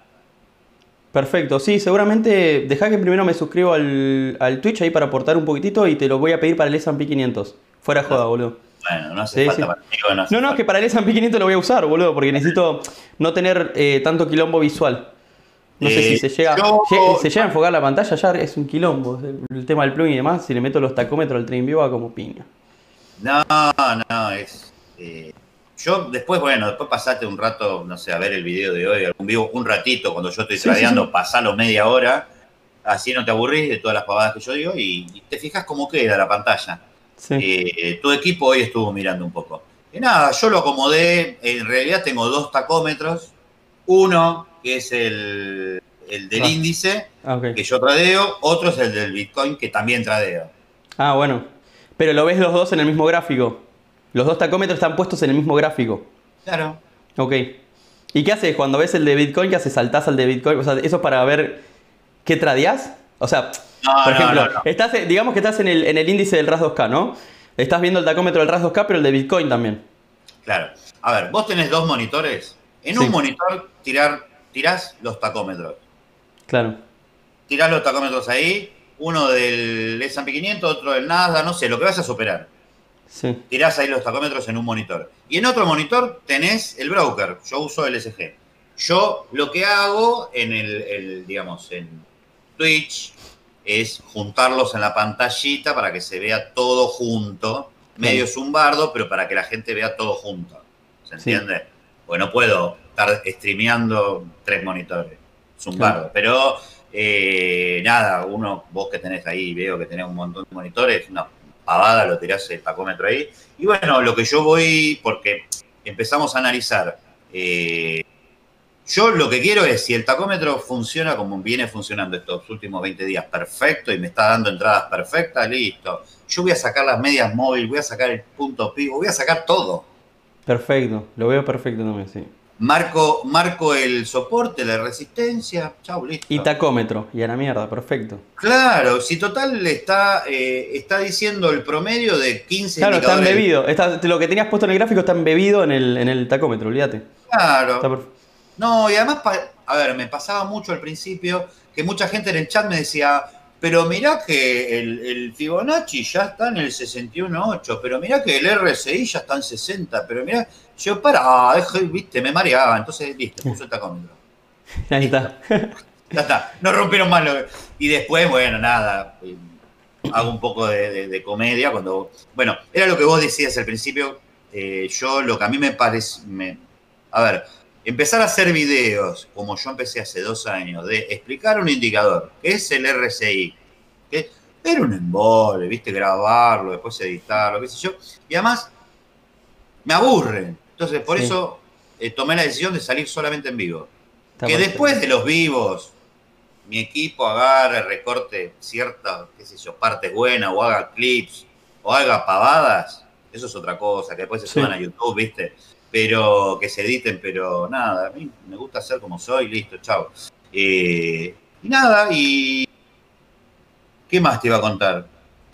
Perfecto, sí, seguramente deja que primero me suscribo al, al Twitch ahí para aportar un poquitito y te lo voy a pedir para el S&P 500. Fuera joda, boludo. Bueno, no hace Sí, falta sí. para mí, no hace No, no, es que para el S&P 500 lo voy a usar, boludo, porque necesito no tener eh, tanto quilombo visual. No sé si Eh, se llega, yo- se llega a enfocar la pantalla, ya es un quilombo. El tema del plugin y demás, si le meto los tacómetros al TradingView va como piña. No, no, es. Eh, yo después, bueno, después pasate un rato, no sé, a ver el video de hoy, algún vivo, un ratito cuando yo estoy Sí, tradeando, sí, sí. pasalo media hora, así no te aburrís de todas las pavadas que yo digo y, y te fijas cómo queda la pantalla. Eh, tu equipo hoy estuvo mirando un poco. Y nada, yo lo acomodé, en realidad tengo dos tacómetros, uno que es el, el del Ah. índice, Ah, que yo tradeo, otro es el del Bitcoin, que también tradeo. Ah, bueno. Pero lo ves los dos en el mismo gráfico. Los dos tacómetros están puestos en el mismo gráfico. Claro. Ok. ¿Y qué haces cuando ves el de Bitcoin? ¿Qué haces? ¿Saltás al de Bitcoin? O sea, ¿eso es para ver qué tradeás? O sea, No, por no, ejemplo, no, no. Estás, digamos que estás en el, en el índice del RAS 2K, ¿no? Estás viendo el tacómetro del RAS 2K, pero el de Bitcoin también. Claro. A ver, vos tenés dos monitores. En Sí. un monitor tirar, tirás los tacómetros. Claro. Tirás los tacómetros ahí, uno del S&P 500, otro del Nasdaq, no sé, lo que vas a superar. Sí. Tirás ahí los tacómetros en un monitor. Y en otro monitor tenés el broker. Yo uso el SG. Yo lo que hago en el, el, digamos, en Twitch es juntarlos en la pantallita para que se vea todo junto. Medio zumbardo, pero para que la gente vea todo junto. ¿Se Sí. entiende? Pues no puedo estar streameando tres monitores. Zumbardo. Pero eh, nada, uno, vos que tenés ahí, veo que tenés un montón de monitores, una pavada, lo tirás el tacómetro ahí. Y bueno, lo que yo voy, porque empezamos a analizar, eh, yo lo que quiero es, si el tacómetro funciona como viene funcionando estos últimos 20 días, perfecto, y me está dando entradas perfectas, listo. Yo voy a sacar las medias móviles, voy a sacar el punto pivo, voy a sacar todo. Perfecto. Lo veo perfecto también, sí. Marco, marco el soporte, la resistencia, chau, listo. Y tacómetro. Y a la mierda, perfecto. Claro, si total le está, eh, está diciendo el promedio de 15 Claro, está embebido. Está- lo que tenías puesto en el gráfico está embebido en el, en el tacómetro, olvídate. Claro. No, y además, a ver, me pasaba mucho al principio que mucha gente en el chat me decía, pero mirá que el, el Fibonacci ya está en el 61.8, pero mirá que el RSI ya está en 60, pero mirá, yo para, viste, me mareaba, entonces, listo, puso el tacómetro. Ahí está. Ya está, no rompieron más lo Y después, bueno, nada, eh, hago un poco de, de- de comedia cuando... Bueno, era lo que vos decías al principio, eh, yo lo que a mí me parece... me- a ver, empezar a hacer videos, como yo empecé hace dos años, de explicar un indicador, que es el RSI, que era un embole, viste, grabarlo, después editarlo, qué sé yo, y además me aburre. Entonces, por Sí. eso eh, tomé la decisión de salir solamente en vivo Está que después de los vivos, mi equipo agarre, recorte ciertas, qué sé yo, partes buenas, o haga clips, o haga pavadas, eso es otra cosa, que después se Sí. suban a YouTube, ¿viste? Pero que se editen, pero nada, a mí me gusta ser como soy, listo, chao. Eh, y nada, y. ¿Qué más te iba a contar?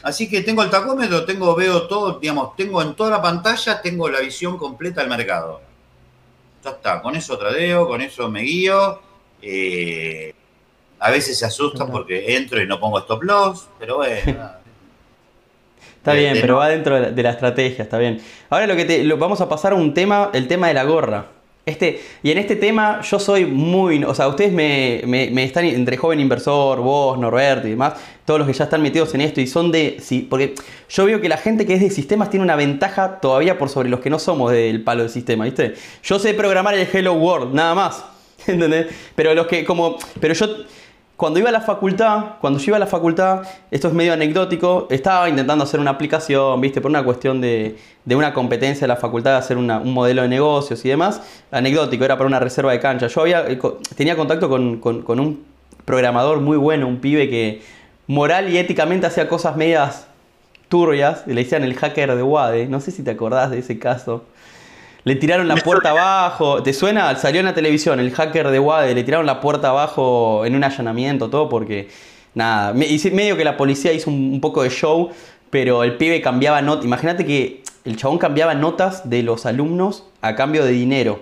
Así que tengo el tacómetro, tengo, veo todo, digamos, tengo en toda la pantalla, tengo la visión completa del mercado. Ya está, con eso tradeo, con eso me guío. eh, a veces se asustan Ajá. porque entro y no pongo stop loss, pero bueno. Está de- bien, de pero va dentro de la, de la estrategia, está bien. Ahora lo que te, lo- vamos a pasar a un tema, el tema de la gorra. Este, y en este tema yo soy muy, o sea, ustedes me, me- me están entre joven inversor, vos, Norberto y demás, todos los que ya están metidos en esto y son de, sí, porque yo veo que la gente que es de sistemas tiene una ventaja todavía por sobre los que no somos del palo del sistema, ¿viste? Yo sé programar el Hello World, nada más, ¿entendés? Pero los que como, pero yo cuando iba a la facultad, cuando yo iba a la facultad, esto es medio anecdótico, estaba intentando hacer una aplicación, ¿viste? Por una cuestión de, de una competencia de la facultad de hacer un modelo de negocios y demás. Anecdótico, era para una reserva de cancha. Yo había, eh, tenía contacto con, con- con un programador muy bueno, un pibe que moral y éticamente hacía cosas medias turbias. Le decían el hacker de Wade. No sé si te acordás de ese caso. Le tiraron la puerta abajo. ¿Te suena? Salió en la televisión el hacker de Wade. Le tiraron la puerta abajo en un allanamiento, todo porque. Nada. medio que la policía hizo un, poco de show, pero el pibe cambiaba notas. Imagínate que el chabón cambiaba notas de los alumnos a cambio de dinero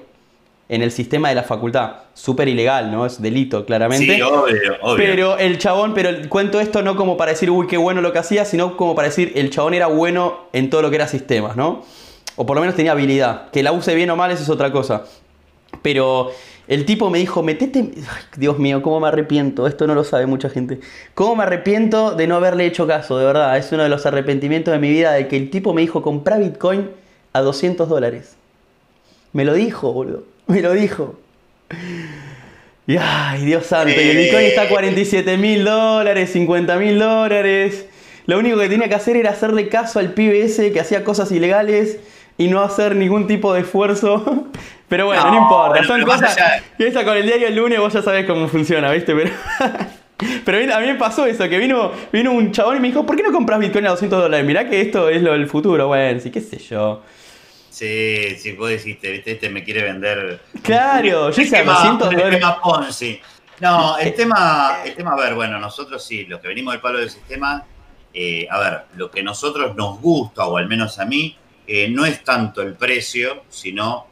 en el sistema de la facultad. Súper ilegal, ¿no? Es delito, claramente. Sí, obvio, obvio. Pero el chabón, pero cuento esto no como para decir, uy, qué bueno lo que hacía, sino como para decir, el chabón era bueno en todo lo que era sistemas, ¿no? O por lo menos tenía habilidad. Que la use bien o mal, eso es otra cosa. Pero el tipo me dijo, metete... Ay, Dios mío, cómo me arrepiento. Esto no lo sabe mucha gente. Cómo me arrepiento de no haberle hecho caso, de verdad. Es uno de los arrepentimientos de mi vida de que el tipo me dijo, compra Bitcoin a 200 dólares. Me lo dijo, boludo. Me lo dijo. Y ay, Dios santo. Y el Bitcoin está a 47 mil dólares, 50 mil dólares. Lo único que tenía que hacer era hacerle caso al pibe ese que hacía cosas ilegales y no hacer ningún tipo de esfuerzo. Pero bueno, no, No, importa. Son cosas. Y esa con el diario el lunes vos ya sabés cómo funciona, ¿viste? Pero. Pero a mí- me pasó eso, que vino, vino un chabón y me dijo, ¿por qué no compras Bitcoin a 200 dólares? Mirá que esto es lo del futuro, bueno, sí, qué sé yo. Sí, sí, vos dijiste, viste, este me quiere vender. Claro, yo esquema- 200 un dólares. Ponzi. No, el tema, el tema, a ver, bueno, nosotros sí, los que venimos del palo del sistema, eh, a ver, lo que a nosotros nos gusta, o al menos a mí, eh, no es tanto el precio, sino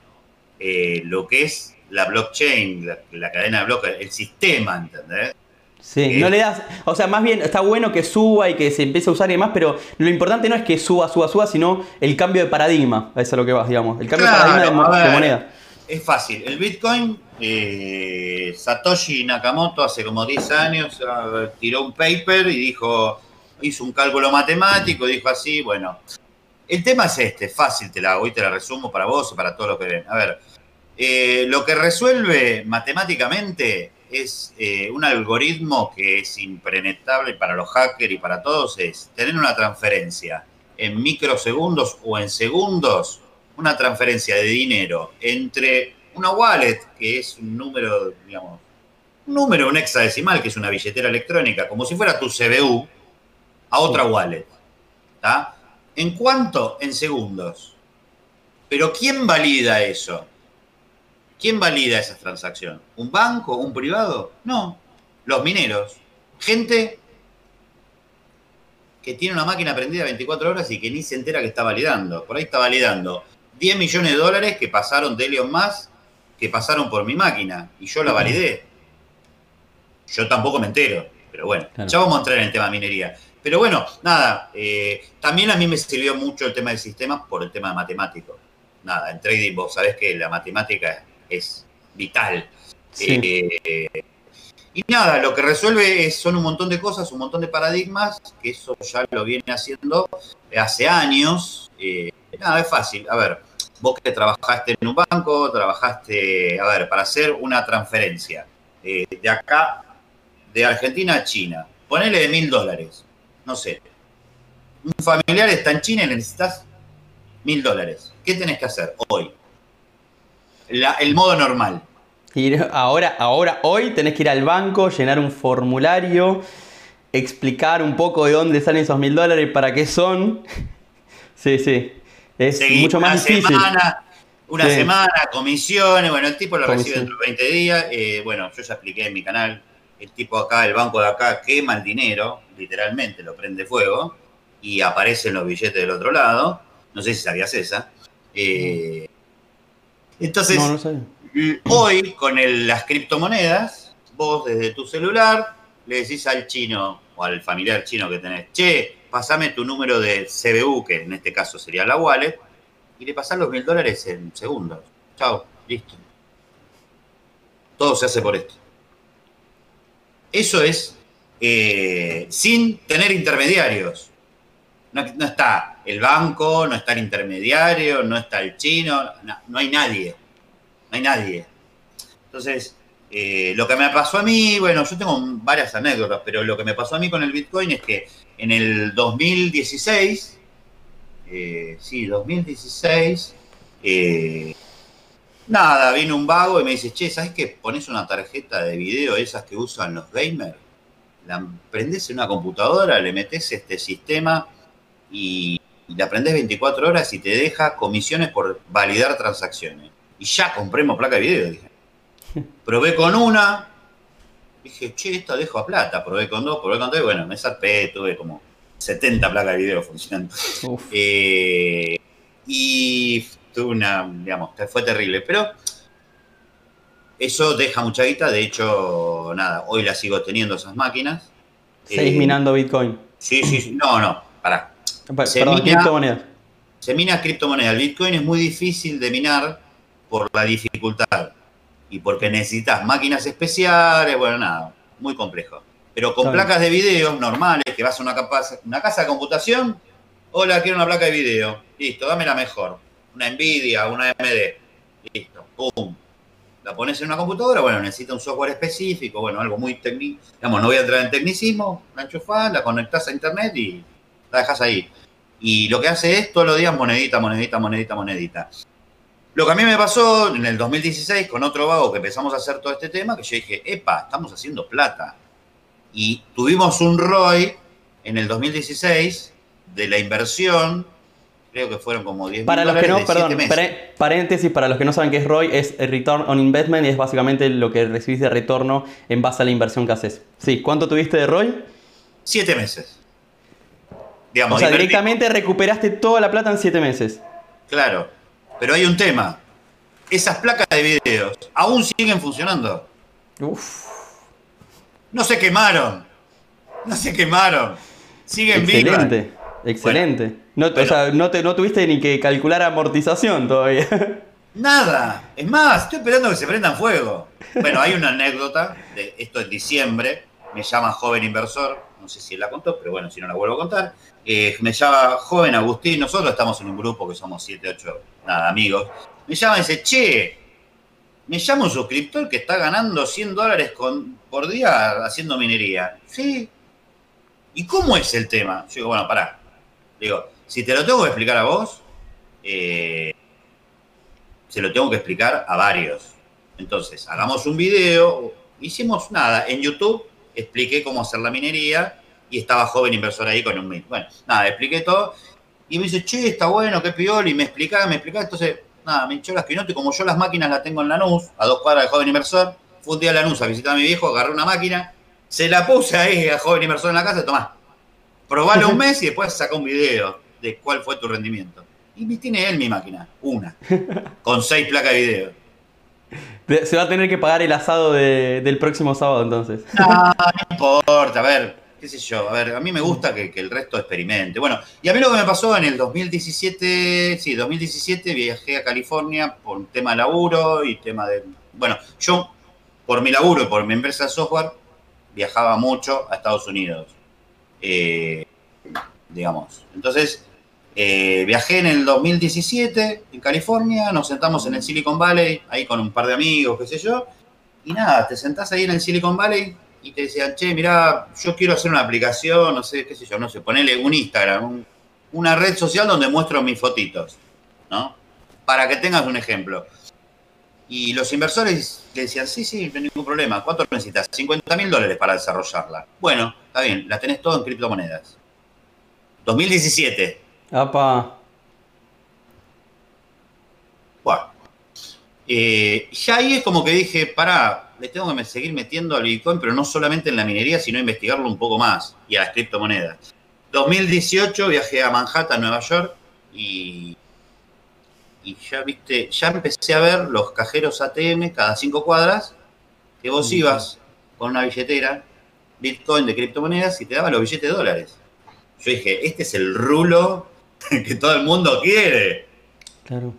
eh, lo que es la blockchain, la, la cadena de bloques, el sistema, ¿entendés? Sí, Eh. no le das. O sea, más bien está bueno que suba y que se empiece a usar y demás, pero lo importante no es que suba, suba, suba, sino el cambio de paradigma. Eso es lo que vas, digamos. El cambio Claro, de paradigma de, moneda. Es fácil. El Bitcoin, eh, Satoshi Nakamoto hace como 10 años ah, tiró un paper y dijo, hizo un cálculo matemático, dijo así, bueno. El tema es este, fácil, te la hago y te la resumo para vos y para todos los que ven. A ver, eh, lo que resuelve matemáticamente es eh, un algoritmo que es impenetrable para los hackers y para todos, es tener una transferencia en microsegundos o en segundos una transferencia de dinero entre una wallet, que es un número, digamos, un número, un hexadecimal, que es una billetera electrónica, como si fuera tu CBU, a otra wallet. ¿tá? ¿En cuánto? En segundos. Pero ¿quién valida eso? ¿Quién valida esa transacción? ¿Un banco? ¿Un privado? No. Los mineros. Gente que tiene una máquina prendida 24 horas y que ni se entera que está validando. Por ahí está validando 10 millones de dólares que pasaron de Elon Musk, que pasaron por mi máquina y yo la validé. Yo tampoco me entero, pero bueno, Claro. ya vamos a entrar en el tema minería. Pero bueno, nada, eh, también a mí me sirvió mucho el tema del sistema por el tema matemático. Nada, en trading vos sabés que la matemática es vital. Sí. Eh, y nada, lo que resuelve es- son un montón de cosas, un montón de paradigmas, que eso ya lo viene haciendo hace años. Eh, nada, es fácil. A ver, vos que trabajaste en un banco, trabajaste, a ver, para hacer una transferencia de acá, de Argentina a China, ponele de mil dólares, no sé. Un familiar está en China y necesitas mil dólares. ¿Qué tenés que hacer hoy? La- el modo normal. Ir ahora, ahora, hoy tenés que ir al banco, llenar un formulario, explicar un poco de dónde salen esos mil dólares, para qué son. Sí, sí. Es Seguir mucho más una difícil. Semana, una Sí. semana, comisiones, bueno, el tipo lo recibe Comisión. dentro de 20 días. eh, bueno, yo ya expliqué en mi canal, el tipo acá, el banco de acá, quema el dinero, literalmente lo prende fuego, y aparecen los billetes del otro lado. No sé si sabías esa. Eh, entonces, No, no sé. l- hoy con el- las criptomonedas, vos desde tu celular le decís al chino o al familiar chino que tenés, che, pasame tu número de CBU, que en este caso sería la wallet, y le pasás los mil dólares en segundos. Chao, listo. Todo se hace por esto. Eso es eh, sin tener intermediarios. No, está el banco, no está el intermediario, no está el chino, no, no hay nadie. No hay nadie. Entonces, eh, lo que me pasó a mí, bueno, yo tengo varias anécdotas, pero lo que me pasó a mí con el Bitcoin es que en el 2016, eh, sí, 2016, eh, nada, vino un vago y me dice, che, ¿sabes qué? Pones una tarjeta de video, esas que usan los gamers, la prendés en una computadora, le metes este sistema y, la prendés 24 horas y te deja comisiones por validar transacciones. Y ya compremos placa de video, dije. Probé con una, dije, che, esta dejo a plata. Probé con dos, probé con tres, bueno, me zarpé, tuve como 70 placas de video funcionando. Eh, y tuve una, digamos, fue terrible, pero eso deja mucha guita, de hecho, nada, hoy la sigo teniendo esas máquinas. Seguís Eh, minando Bitcoin. Sí, sí, sí, no, no, pará. Pa- se Perdón, mina- criptomonedas. Se mina criptomoneda, el Bitcoin es muy difícil de minar por la dificultad. y porque necesitas máquinas especiales, bueno, nada, muy complejo. Pero con placas de video normales, que vas a una, capa- una casa de computación, hola, quiero una placa de video. Listo, dame la mejor. Una Nvidia, una AMD. Listo, pum. La pones en una computadora, bueno, necesita un software específico, bueno, algo muy técnico. Digamos, no voy a entrar en tecnicismo, la enchufás, la conectás a internet y la dejas ahí. Y lo que hace es todos los días monedita, monedita, monedita, monedita. Lo que a mí me pasó en el 2016 con otro vago que empezamos a hacer todo este tema, que yo dije, epa, estamos haciendo plata. Y tuvimos un ROI en el 2016 de la inversión, creo que fueron como 10 Para los que no, perdón, siete paréntesis, para los que no saben qué es ROI, es Return on Investment y es básicamente lo que recibís de retorno en base a la inversión que haces. Sí, ¿cuánto tuviste de ROI? Siete meses. O Digamos, sea, invertí- directamente recuperaste toda la plata en 7 meses. Claro, pero hay un tema. Esas placas de videos aún siguen funcionando. Uf, No se quemaron. No se quemaron. Siguen vivas. excelente, excelente. No, o sea, no, te, no tuviste ni que calcular amortización todavía. Nada. Es más, estoy esperando que se prendan fuego. Bueno, hay una anécdota. De, esto es diciembre. Me llama joven inversor. No sé si la contó, pero bueno, si no la vuelvo a contar. Eh, me llama joven Agustín. Nosotros estamos en un grupo que somos 7, 8, nada, amigos. Me llama y dice, che, me llama un suscriptor que está ganando 100 dólares con, por día haciendo minería. Sí. ¿Y cómo es el tema? Yo digo, bueno, pará. Digo, si te lo tengo que explicar a vos, eh, se lo tengo que explicar a varios. Entonces, hagamos un video. Hicimos nada. En YouTube expliqué cómo hacer la minería y estaba joven inversor ahí con un mil. Bueno, nada, expliqué todo. Y me dice, che, está bueno, qué piola. Y me explicaba, me explicaba. Entonces, nada, me hinchó las quinotas. Y como yo las máquinas las tengo en Lanús, a dos cuadras de joven inversor, fui un día a Lanús a visitar a mi viejo, agarré una máquina, se la puse ahí a joven inversor en la casa, tomá. Probalo un mes y después saca un video de cuál fue tu rendimiento. Y me tiene él mi máquina, una, con seis placas de video. De- Se va a tener que pagar el asado de- del próximo sábado entonces. No, no importa, a ver, qué sé yo, a ver, a mí me gusta que, que el resto experimente. Bueno, y a mí lo que me pasó en el 2017, sí, 2017 viajé a California por un tema de laburo y tema de... Bueno, yo, por mi laburo y por mi empresa de software, viajaba mucho a Estados Unidos. Eh, digamos, entonces... eh, viajé en el 2017 en California, nos sentamos en el Silicon Valley, ahí con un par de amigos, qué sé yo, y nada, te sentás ahí en el Silicon Valley y te decían, che, mirá, yo quiero hacer una aplicación, no sé, qué sé yo, no sé, ponele un Instagram, un- una red social donde muestro mis fotitos, ¿no? Para que tengas un ejemplo. Y los inversores le decían, sí, sí, no hay ningún problema, ¿cuánto necesitas? 50 mil dólares para desarrollarla. Bueno, está bien, la tenés todo en criptomonedas. 2017. Apa. Bueno. Eh, ya ahí es como que dije, pará, le tengo que seguir metiendo al Bitcoin, pero no solamente en la minería, sino investigarlo un poco más y a las criptomonedas. 2018 viajé a Manhattan, Nueva York, y, y ya viste, ya empecé a ver los cajeros ATM cada cinco cuadras, que vos ibas con una billetera, Bitcoin de criptomonedas, y te daba los billetes de dólares. Yo dije, este es el rulo que todo el mundo quiere. Claro.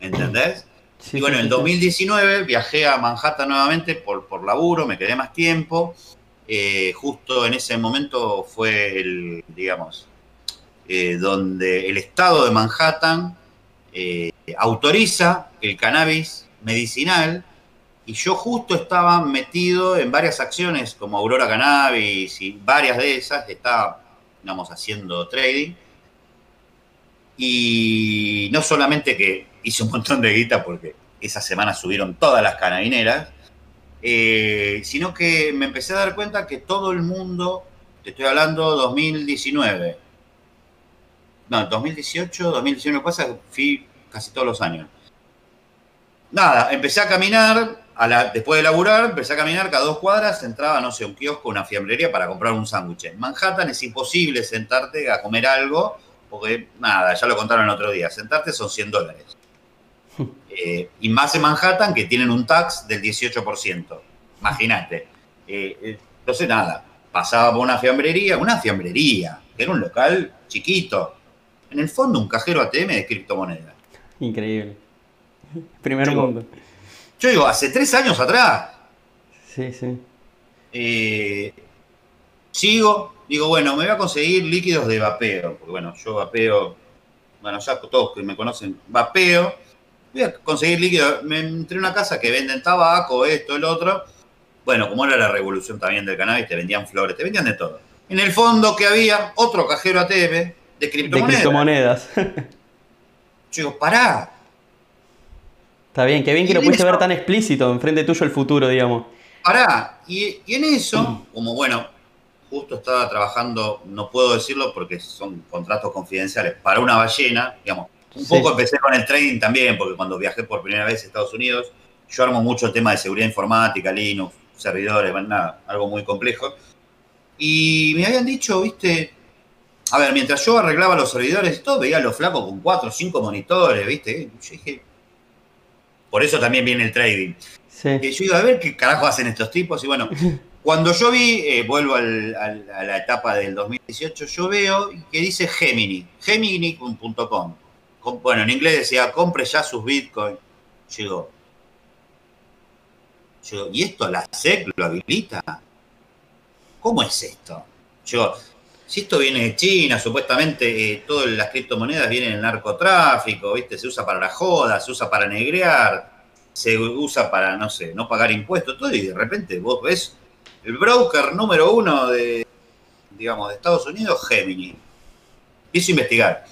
¿Entendés? Sí, y bueno, en sí. 2019 viajé a Manhattan nuevamente por, por laburo, me quedé más tiempo. Eh, justo en ese momento fue el, digamos, eh, donde el estado de Manhattan eh, autoriza el cannabis medicinal y yo justo estaba metido en varias acciones como Aurora Cannabis y varias de esas, estaba, digamos, haciendo trading. Y no solamente que hice un montón de guita porque esa semana subieron todas las canabineras, eh, sino que me empecé a dar cuenta que todo el mundo, te estoy hablando 2019, no, 2018, 2019 pasa, fui casi todos los años. Nada, empecé a caminar, después de laburar, empecé a caminar cada dos cuadras, entraba, no sé, un kiosco, una fiambrería para comprar un sándwich. En Manhattan es imposible sentarte a comer algo, porque nada, ya lo contaron el otro día, sentarte son 100 dólares. Eh, y más en Manhattan que tienen un tax del 18%. Imagínate. Eh, eh, entonces nada, pasaba por una fiambrería, una fiambrería, que era un local chiquito. En el fondo un cajero ATM de criptomonedas. Increíble. Primer mundo. Yo digo, hace tres años atrás. Sí, sí. Eh, sigo, digo, bueno, me voy a conseguir líquidos de vapeo, porque bueno, yo vapeo, bueno, ya todos que me conocen, vapeo, voy a conseguir líquidos, me entré en una casa que venden tabaco, esto, el otro, bueno, como era la revolución también del cannabis, te vendían flores, te vendían de todo. En el fondo que había otro cajero ATM de criptomonedas. De criptomonedas. Yo digo, pará. Está bien, qué bien que lo pudiste ver tan explícito, enfrente tuyo el futuro, digamos. Pará, y, y en eso, como bueno, justo estaba trabajando, no puedo decirlo porque son contratos confidenciales, para una ballena, digamos. Un Sí. poco empecé con el trading también, porque cuando viajé por primera vez a Estados Unidos, yo armo mucho el tema de seguridad informática, Linux, servidores, nada, algo muy complejo. Y me habían dicho, viste, a ver, mientras yo arreglaba los servidores y todo, veía a los flacos con cuatro o cinco monitores, viste. Yo dije, por eso también viene el trading. Sí. Que yo iba a ver qué carajo hacen estos tipos. Y bueno, cuando yo vi, eh, vuelvo a la etapa del 2018, yo veo que dice Gemini, gemini.com. Com- Bueno, en inglés decía, compre ya sus bitcoins. Digo, yo ¿y esto la SEC lo habilita? ¿Cómo es esto? Yo, si esto viene de China, supuestamente eh, todas las criptomonedas vienen del narcotráfico, ¿viste? Se usa para la joda, se usa para negrear, se usa para, no sé, no pagar impuestos, todo, y de repente vos ves el broker número uno de, digamos, de Estados Unidos, Gemini. Hizo investigar.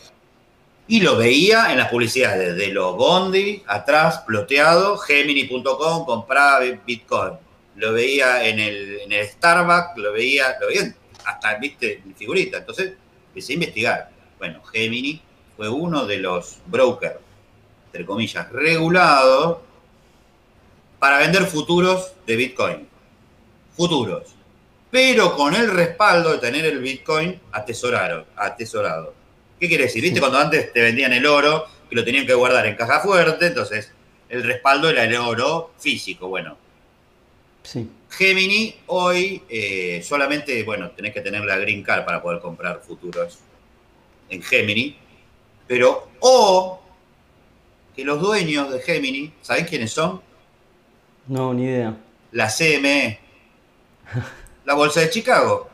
Y lo veía en las publicidades de los Bondi, atrás, ploteado, gemini.com, compraba Bitcoin. Lo veía en el, Starbucks, lo veía, lo veía hasta, viste, en figurita. Entonces, empecé a investigar. Bueno, Gemini fue uno de los brokers, entre comillas, regulados para vender futuros de Bitcoin. Futuros. Pero con el respaldo de tener el Bitcoin atesorado. atesorado. ¿Qué quiere decir? ¿Viste cuando antes te vendían el oro, que lo tenían que guardar en caja fuerte? Entonces, el respaldo era el oro físico. Bueno, Sí. Gemini hoy eh, solamente, bueno, tenés que tener la green card para poder comprar futuros en Gemini. Pero, o que los dueños de Gemini, ¿sabés quiénes son? No, ni idea. La CME, la Bolsa de Chicago.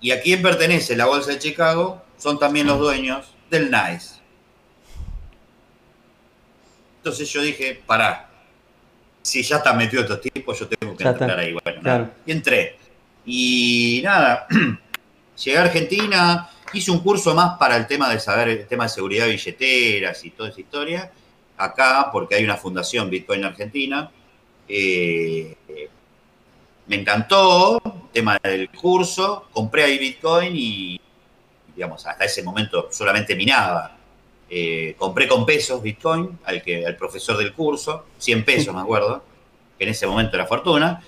¿Y a quién pertenece la Bolsa de Chicago? Son también los dueños del NICE. Entonces yo dije, pará, si ya están metidos estos tipos, yo tengo que Ya entrar está, ahí. Bueno, claro. Y entré. Y nada, llegué a Argentina, hice un curso más para el tema de saber el tema de seguridad de billeteras y toda esa historia. Acá, porque hay una fundación Bitcoin Argentina. Eh, me encantó el tema del curso, compré ahí Bitcoin y, digamos, hasta ese momento solamente minaba. Eh, compré con pesos Bitcoin al, que, al profesor del curso, 100 pesos me acuerdo, que en ese momento era fortuna.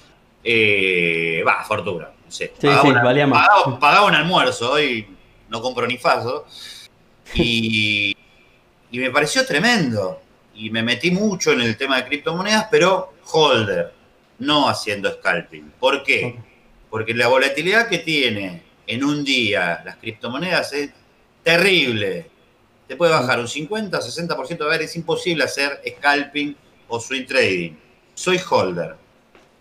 Eh, Va, fortuna, no sé. Sí, pagaba, sí, una- valía más. pagaba- pagaba un almuerzo, hoy no compro ni faso. Y, y me pareció tremendo. Y me metí mucho en el tema de criptomonedas, pero holder, no haciendo scalping. ¿Por qué? Porque la volatilidad que tiene en un día las criptomonedas es terrible. Te puede bajar un 50, 60% de ver, es imposible hacer scalping o swing trading. Soy holder.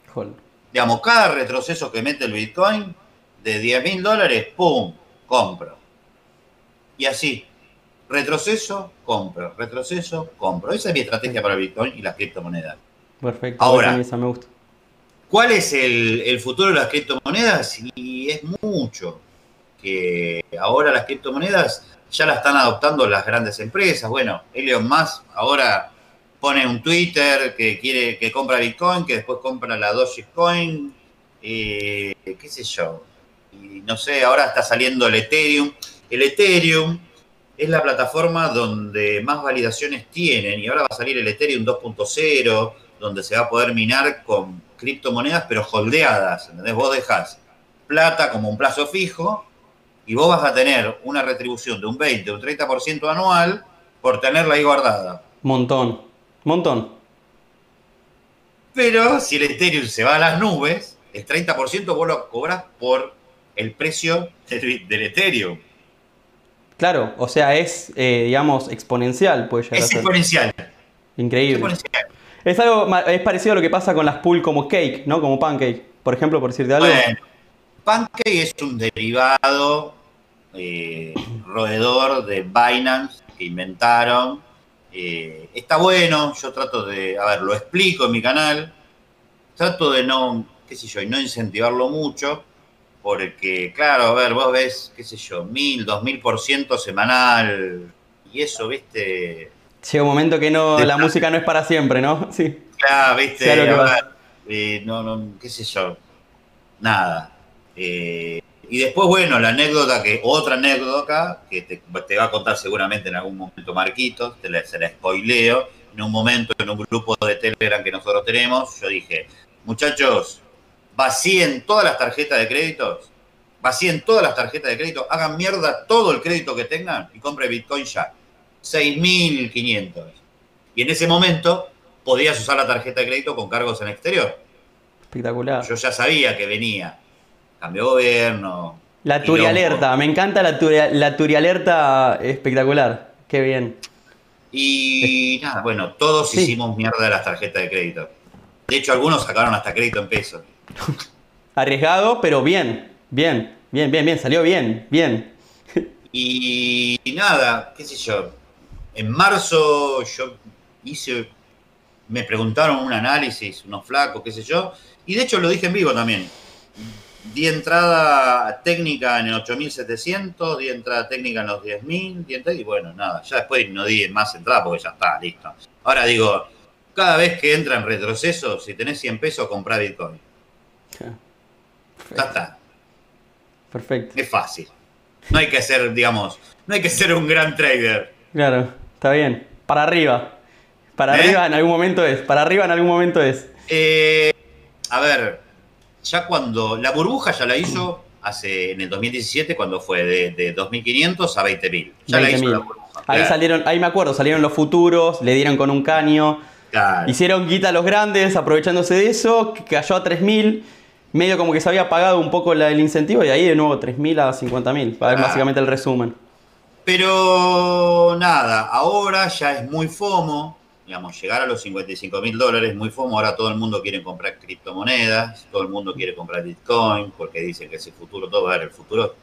Joder. Digamos, cada retroceso que mete el Bitcoin, de 10 mil dólares, ¡pum! Compro. Y así, retroceso, compro, retroceso, compro. Esa es mi estrategia para el Bitcoin y las criptomonedas. Perfecto. Ahora. esa, me gusta. ¿Cuál es el, futuro de las criptomonedas? Y es mucho. Que ahora las criptomonedas ya la están adoptando las grandes empresas. Bueno, Elon Musk ahora pone un Twitter que quiere que compra Bitcoin, que después compra la Dogecoin, eh, qué sé yo. Y no sé, ahora está saliendo el Ethereum. El Ethereum es la plataforma donde más validaciones tienen y ahora va a salir el Ethereum 2.0, donde se va a poder minar con criptomonedas, pero holdeadas. ¿entendés? Vos dejás plata como un plazo fijo y vos vas a tener una retribución de un 20 o un 30% anual por tenerla ahí guardada. Montón. Montón. Pero si el Ethereum se va a las nubes, el 30% vos lo cobras por el precio del, del Ethereum. Claro, o sea, es, eh, digamos, exponencial, puede llegar a Es ser. exponencial. Increíble. exponencial. Es algo, es parecido a lo que pasa con las pool como cake, ¿no? Como pancake, por ejemplo, por decirte algo. Bueno, Pancake es un derivado eh, roedor de Binance que inventaron. Eh, está bueno, yo trato de, a ver, lo explico en mi canal. Trato de no, qué sé yo, y no incentivarlo mucho, porque, claro, a ver, vos ves, qué sé yo, mil, dos mil por ciento semanal, y eso, viste, Llega un momento que no, De la música no es para siempre, ¿no? Sí. Claro, viste, Sea lo que a pasa. ver, eh, no, no, qué sé yo, nada. Eh, y después, bueno, la anécdota que, otra anécdota que te, te va a contar seguramente en algún momento Marquitos, te la, se la spoileo. En un momento, en un grupo de Telegram que nosotros tenemos, yo dije, muchachos, vacíen todas las tarjetas de créditos, vacíen todas las tarjetas de crédito, hagan mierda todo el crédito que tengan y compre Bitcoin ya. 6.500. Y en ese momento podías usar la tarjeta de crédito con cargos en exterior. Espectacular. Yo ya sabía que venía. Cambio de gobierno. La turialerta, me encanta la, turia, la turialerta espectacular. Qué bien. Y nada, bueno, todos Sí. hicimos mierda de las tarjetas de crédito. De hecho, algunos sacaron hasta crédito en pesos. Arriesgado, pero bien. Bien, bien, bien, bien. Salió bien, bien. Y, y nada, qué sé yo. En marzo yo hice, me preguntaron un análisis, unos flacos, qué sé yo. Y de hecho lo dije en vivo también. Di entrada técnica en el 8700, di entrada técnica en los 10000, di entrada- y bueno, nada, ya después no di más entrada porque ya está, listo. Ahora digo, cada vez que entra en retroceso, si tenés 100 pesos, comprá Bitcoin. Ya está, Perfecto. es fácil. No hay que ser, digamos, no hay que ser un gran trader. Claro, está bien. Para arriba. Para ¿Eh? arriba en algún momento es. Para arriba en algún momento es. Eh, a ver, ya cuando la burbuja ya la hizo hace en el 2017 cuando fue de, de 2.500 a 20.000. Ya la hizo 20.000. la burbuja. Ahí claro, salieron, ahí me acuerdo, salieron los futuros, le dieron con un caño, claro. hicieron guita a los grandes aprovechándose de eso, cayó a 3.000, medio como que se había pagado un poco la- el incentivo y ahí de nuevo 3.000 a 50.000, para ver Ah. básicamente el resumen. Pero nada, ahora ya es muy FOMO, digamos, llegar a los 55 mil dólares es muy FOMO, ahora todo el mundo quiere comprar criptomonedas, todo el mundo quiere comprar Bitcoin, porque dicen que ese futuro, todo, a ver, el futuro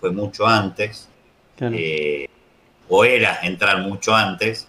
fue mucho antes, Claro. eh, o era entrar mucho antes,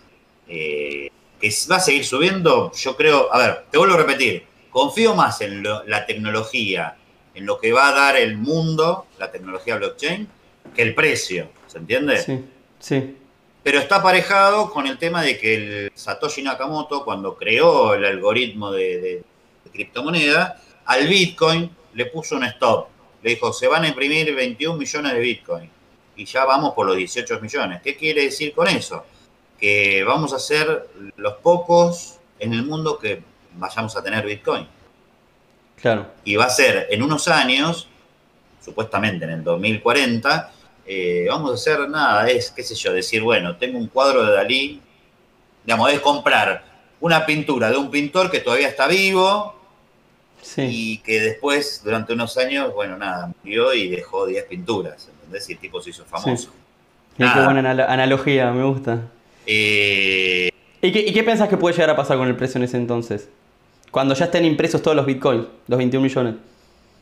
eh, que va a seguir subiendo, yo creo, a ver, te vuelvo a repetir, confío más en lo- la tecnología, en lo que va a dar el mundo, la tecnología blockchain, que el precio, ¿se entiende? Sí, sí, Pero está aparejado con el tema de que el Satoshi Nakamoto, cuando creó el algoritmo de, de- de criptomoneda, al Bitcoin le puso un stop. Le dijo, se van a imprimir 21 millones de Bitcoin. Y ya vamos por los 18 millones. ¿Qué quiere decir con eso? Que vamos a ser los pocos en el mundo que vayamos a tener Bitcoin. claro. Y va a ser en unos años, supuestamente en el 2040, eh, vamos a hacer nada, es, qué sé yo, decir, bueno, tengo un cuadro de Dalí, digamos, es comprar una pintura de un pintor que todavía está vivo Sí, y que después, durante unos años, bueno, nada, murió y dejó 10 pinturas, ¿entendés? Y el tipo se hizo famoso. qué buena analo- analogía, me gusta. Eh, ¿Y qué, y qué pensás que puede llegar a pasar con el precio en ese entonces? Cuando ya estén impresos todos los bitcoins, los 21 millones.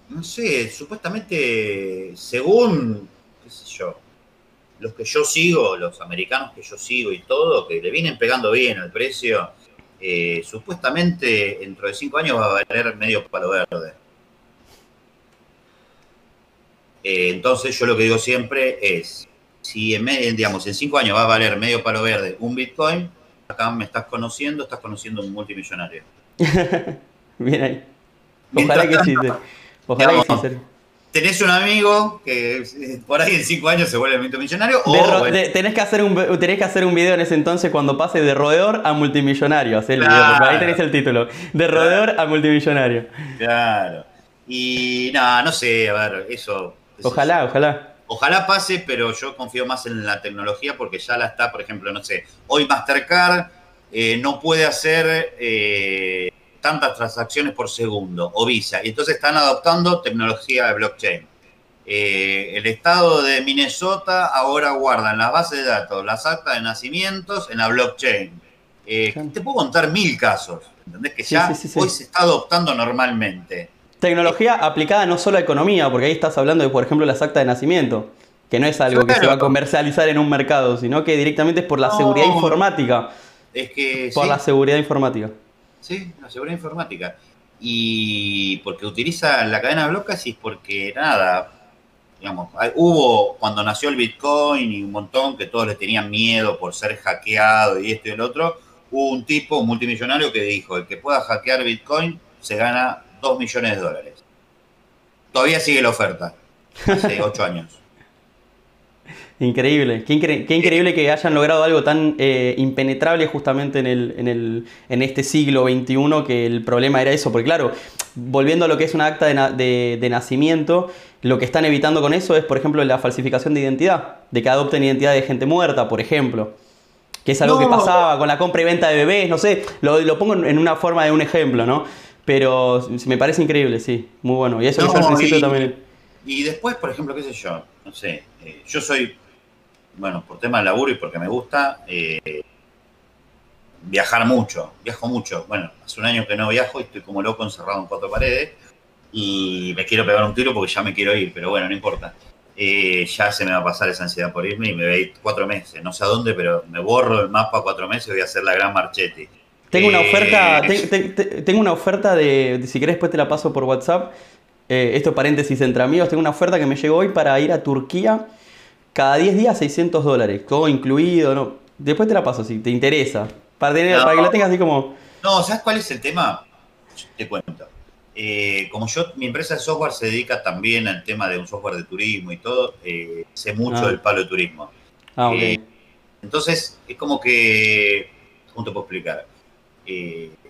no sé, supuestamente, según, sé yo, los que yo sigo, los americanos que yo sigo y todo, que le vienen pegando bien al precio, eh, supuestamente dentro de cinco años va a valer medio palo verde. Eh, entonces yo lo que digo siempre es, si en, digamos, en cinco años va a valer medio palo verde un Bitcoin, acá me estás conociendo, estás conociendo un multimillonario. Bien ahí. Mientras Ojalá que sí. tanto, Ojalá que sí. Tenés un amigo que eh, por ahí en cinco años se vuelve multimillonario, o De ro- bueno, de- tenés, que hacer un, tenés que hacer un video en ese entonces cuando pase de roedor a multimillonario. Hacé el video, porque ahí Claro. tenés el título. De roedor a multimillonario. claro. Y nada, no sé, a ver, eso. Ojalá, ojalá. Ojalá pase, pero yo confío más en la tecnología porque ya la está, por ejemplo, no sé, hoy Mastercard eh, no puede hacer eh, tantas transacciones por segundo, o Visa, y entonces están adoptando tecnología de blockchain. Eh, el estado de Minnesota ahora guarda en las bases de datos las actas de nacimientos en la blockchain. Eh, te puedo contar mil casos. ¿Entendés? Que ya hoy se está adoptando normalmente. Tecnología aplicada no solo a economía, porque ahí estás hablando de, por ejemplo, las actas de nacimiento, que no es algo que se va a comercializar en un mercado, sino que directamente es por la seguridad informática. Es que. Por la seguridad informática. Sí, la seguridad informática. Y porque utiliza la cadena de bloques y es porque nada, digamos, hubo cuando nació el Bitcoin y un montón que todos le tenían miedo por ser hackeado y esto y el otro, hubo un tipo, un multimillonario que dijo, el que pueda hackear Bitcoin se gana 2 millones de dólares. Todavía sigue la oferta, hace 8 años. Increíble, qué, increíble que hayan logrado algo tan eh, impenetrable justamente en, el, en, el, en, este siglo XXI, que el problema era eso, porque claro, volviendo a lo que es un acta de, de, nacimiento, lo que están evitando con eso es, por ejemplo, la falsificación de identidad, de que adopten identidad de gente muerta, por ejemplo, que es algo que pasaba con la compra y venta de bebés, no sé, lo, lo, pongo en una forma de un ejemplo, ¿no? Pero me parece increíble, sí, muy bueno. Y eso no, al principio también. Y después, por ejemplo, qué sé yo, no sé, eh, yo soy bueno, por tema de laburo y porque me gusta, eh, viajar mucho, viajo mucho. Bueno, hace un año que no viajo y estoy como loco encerrado en cuatro paredes y me quiero pegar un tiro porque ya me quiero ir, pero bueno, no importa. Eh, ya se me va a pasar esa ansiedad por irme y me voy a ir cuatro meses, no sé a dónde, pero me borro el mapa cuatro meses y voy a hacer la gran marchetti. Tengo una oferta, eh, tengo una oferta de, si querés después te la paso por WhatsApp, esto paréntesis entre amigos, tengo una oferta que me llegó hoy para ir a Turquía cada 10 días 600 dólares, todo incluido, ¿no? Después te la paso si te interesa. Para, tener, para que la tengas así como... No, ¿sabes cuál es el tema? Te cuento. Eh, como yo, mi empresa de software se dedica también al tema de un software de turismo y todo, eh, sé mucho ah. del palo de turismo. Ah, eh, entonces, es como que, ¿cómo te puedo explicar?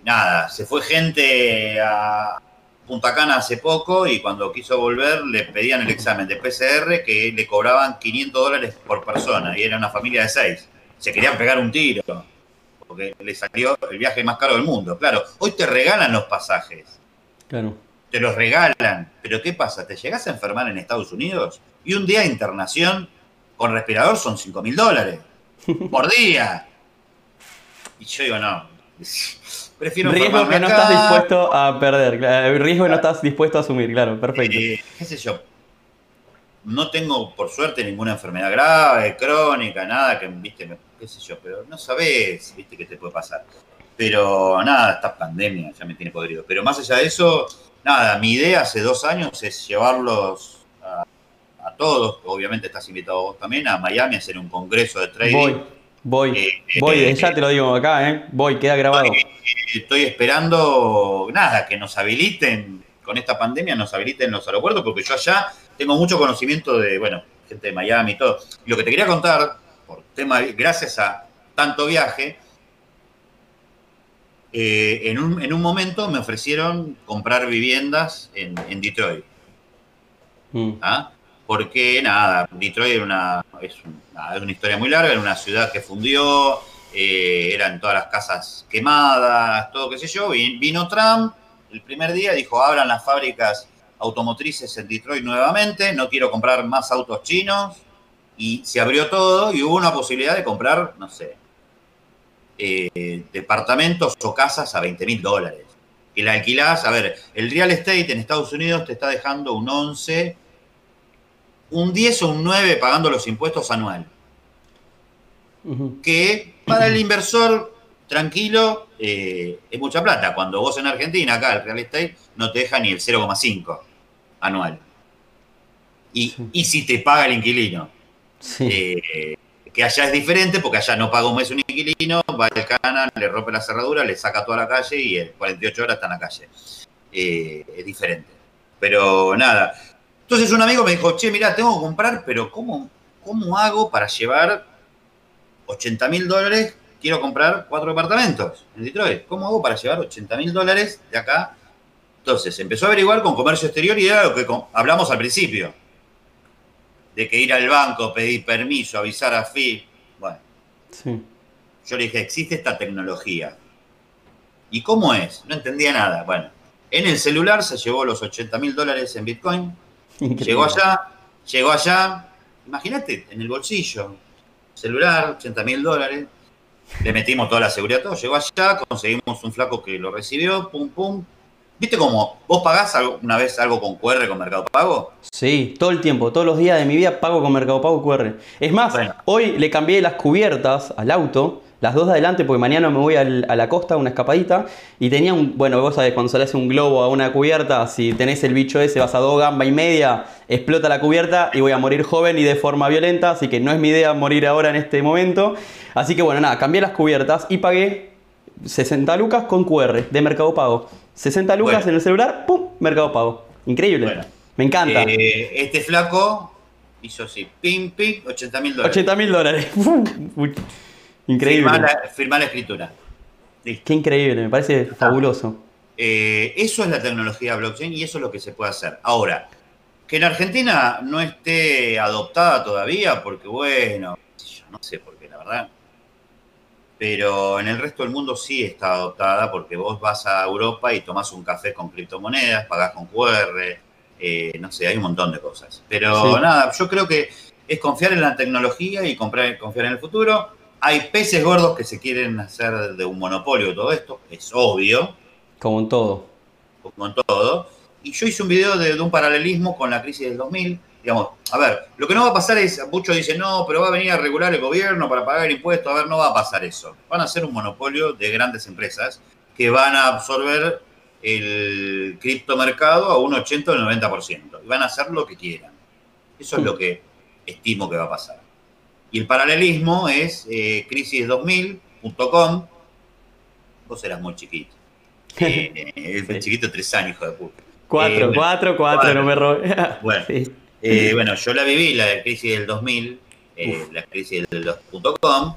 nada, se fue gente a, Punta Cana hace poco y cuando quiso volver le pedían el examen de PCR que le cobraban 500 dólares por persona y era una familia de seis. Se querían pegar un tiro porque le salió el viaje más caro del mundo. Claro, hoy te regalan los pasajes. Claro. Te los regalan. Pero ¿qué pasa? ¿Te llegas a enfermar en Estados Unidos? Y un día de internación con respirador son 5 mil dólares por día. Y yo digo, no, Prefiero riesgo que no estás dispuesto a perder, el riesgo que no estás dispuesto a asumir, claro, perfecto. Eh, ¿Qué sé yo? No tengo, por suerte, ninguna enfermedad grave, crónica, nada que, viste, qué sé yo, pero no sabes, viste, qué te puede pasar. Pero nada, esta pandemia ya me tiene podrido. Pero más allá de eso, nada, mi idea hace dos años es llevarlos a, todos, obviamente estás invitado vos también, a Miami a hacer un congreso de trading. Voy, eh, voy, eh, ya te lo digo acá, ¿eh? Voy, queda grabado. Estoy, esperando, nada, que nos habiliten, con esta pandemia nos habiliten los aeropuertos, porque yo allá tengo mucho conocimiento de, bueno, gente de Miami y todo. Y lo que te quería contar, por tema, gracias a tanto viaje, eh, en, un, en, un, momento me ofrecieron comprar viviendas en, Detroit. Mm. ¿Ah? Porque nada, Detroit era una, es, una historia muy larga, era una ciudad que fundió, eh, eran todas las casas quemadas, todo qué sé yo, vino Trump, el primer día dijo, abran las fábricas automotrices en Detroit nuevamente, no quiero comprar más autos chinos, y se abrió todo y hubo una posibilidad de comprar, no sé, eh, departamentos o casas a 20 mil dólares. Que la alquilás, a ver, el real estate en Estados Unidos te está dejando un 11 un 10 o un 9 pagando los impuestos anual. Que para el inversor tranquilo eh, es mucha plata. Cuando vos en Argentina, acá el real estate, no te deja ni el 0,5 anual. Y, si te paga el inquilino. Eh, que allá es diferente porque allá no paga un mes un inquilino, va al canal, le rompe la cerradura, le saca toda la calle y en 48 horas está en la calle. Eh, es diferente. Pero nada, entonces un amigo me dijo, che, mira, tengo que comprar, pero ¿cómo, cómo hago para llevar 80 mil dólares? Quiero comprar cuatro departamentos en Detroit. ¿Cómo hago para llevar 80 mil dólares de acá? Entonces empezó a averiguar con comercio exterior y era lo que hablamos al principio. De que ir al banco, pedir permiso, avisar a FI. Bueno. Yo le dije, existe esta tecnología. ¿Y cómo es? No entendía nada. Bueno, en el celular se llevó los 80 mil dólares en Bitcoin Llegó allá, llegó allá, imagínate, en el bolsillo, celular, 80 mil dólares. Le metimos toda la seguridad, todo. Llegó allá, conseguimos un flaco que lo recibió, pum, pum. ¿Viste cómo vos pagás una vez algo con QR, con Mercado Pago? Sí, todo el tiempo, todos los días de mi vida pago con Mercado Pago QR. Es más, hoy le cambié las cubiertas al auto, las dos de adelante, porque mañana me voy a la costa, una escapadita, y tenía un, bueno, vos sabés, cuando sale un globo a una cubierta, si tenés el bicho ese, vas a dos gamba y media, explota la cubierta y voy a morir joven y de forma violenta, así que no es mi idea morir ahora en este momento. Así que bueno, nada, cambié las cubiertas y pagué 60 lucas con QR de Mercado Pago. 60 lucas en el celular, ¡pum! Mercado Pago. Increíble. Me encanta. Eh, este flaco hizo así, pim, pim, 80 mil dólares. 80 mil dólares. increíble. Firmar la, escritura. Qué increíble, me parece fabuloso. Eh, eso es la tecnología blockchain y eso es lo que se puede hacer. Ahora, que en Argentina no esté adoptada todavía, porque bueno, yo no sé por qué, la verdad pero en el resto del mundo sí está adoptada porque vos vas a Europa y tomás un café con criptomonedas, pagás con QR, eh, no sé, hay un montón de cosas. Pero nada, yo creo que es confiar en la tecnología y comprar, confiar en el futuro. Hay peces gordos que se quieren hacer de un monopolio de todo esto, es obvio. Como en todo. Como en todo. Y yo hice un video de, de un paralelismo con la crisis del 2000 digamos, a ver, lo que no va a pasar es, muchos dicen, no, pero va a venir a regular el gobierno para pagar impuestos. A ver, no va a pasar eso. Van a ser un monopolio de grandes empresas que van a absorber el criptomercado a un 80 o 90%. Y van a hacer lo que quieran. Eso es lo que estimo que va a pasar. Y el paralelismo es eh, crisis2000.com. Vos eras muy chiquito. Eh, eh chiquito tres años, hijo de puta. Cuatro, eh, cuatro, cuatro, no me robé. Bueno, eh, bueno, yo la viví, la crisis del 2000, eh, la crisis del 2.com,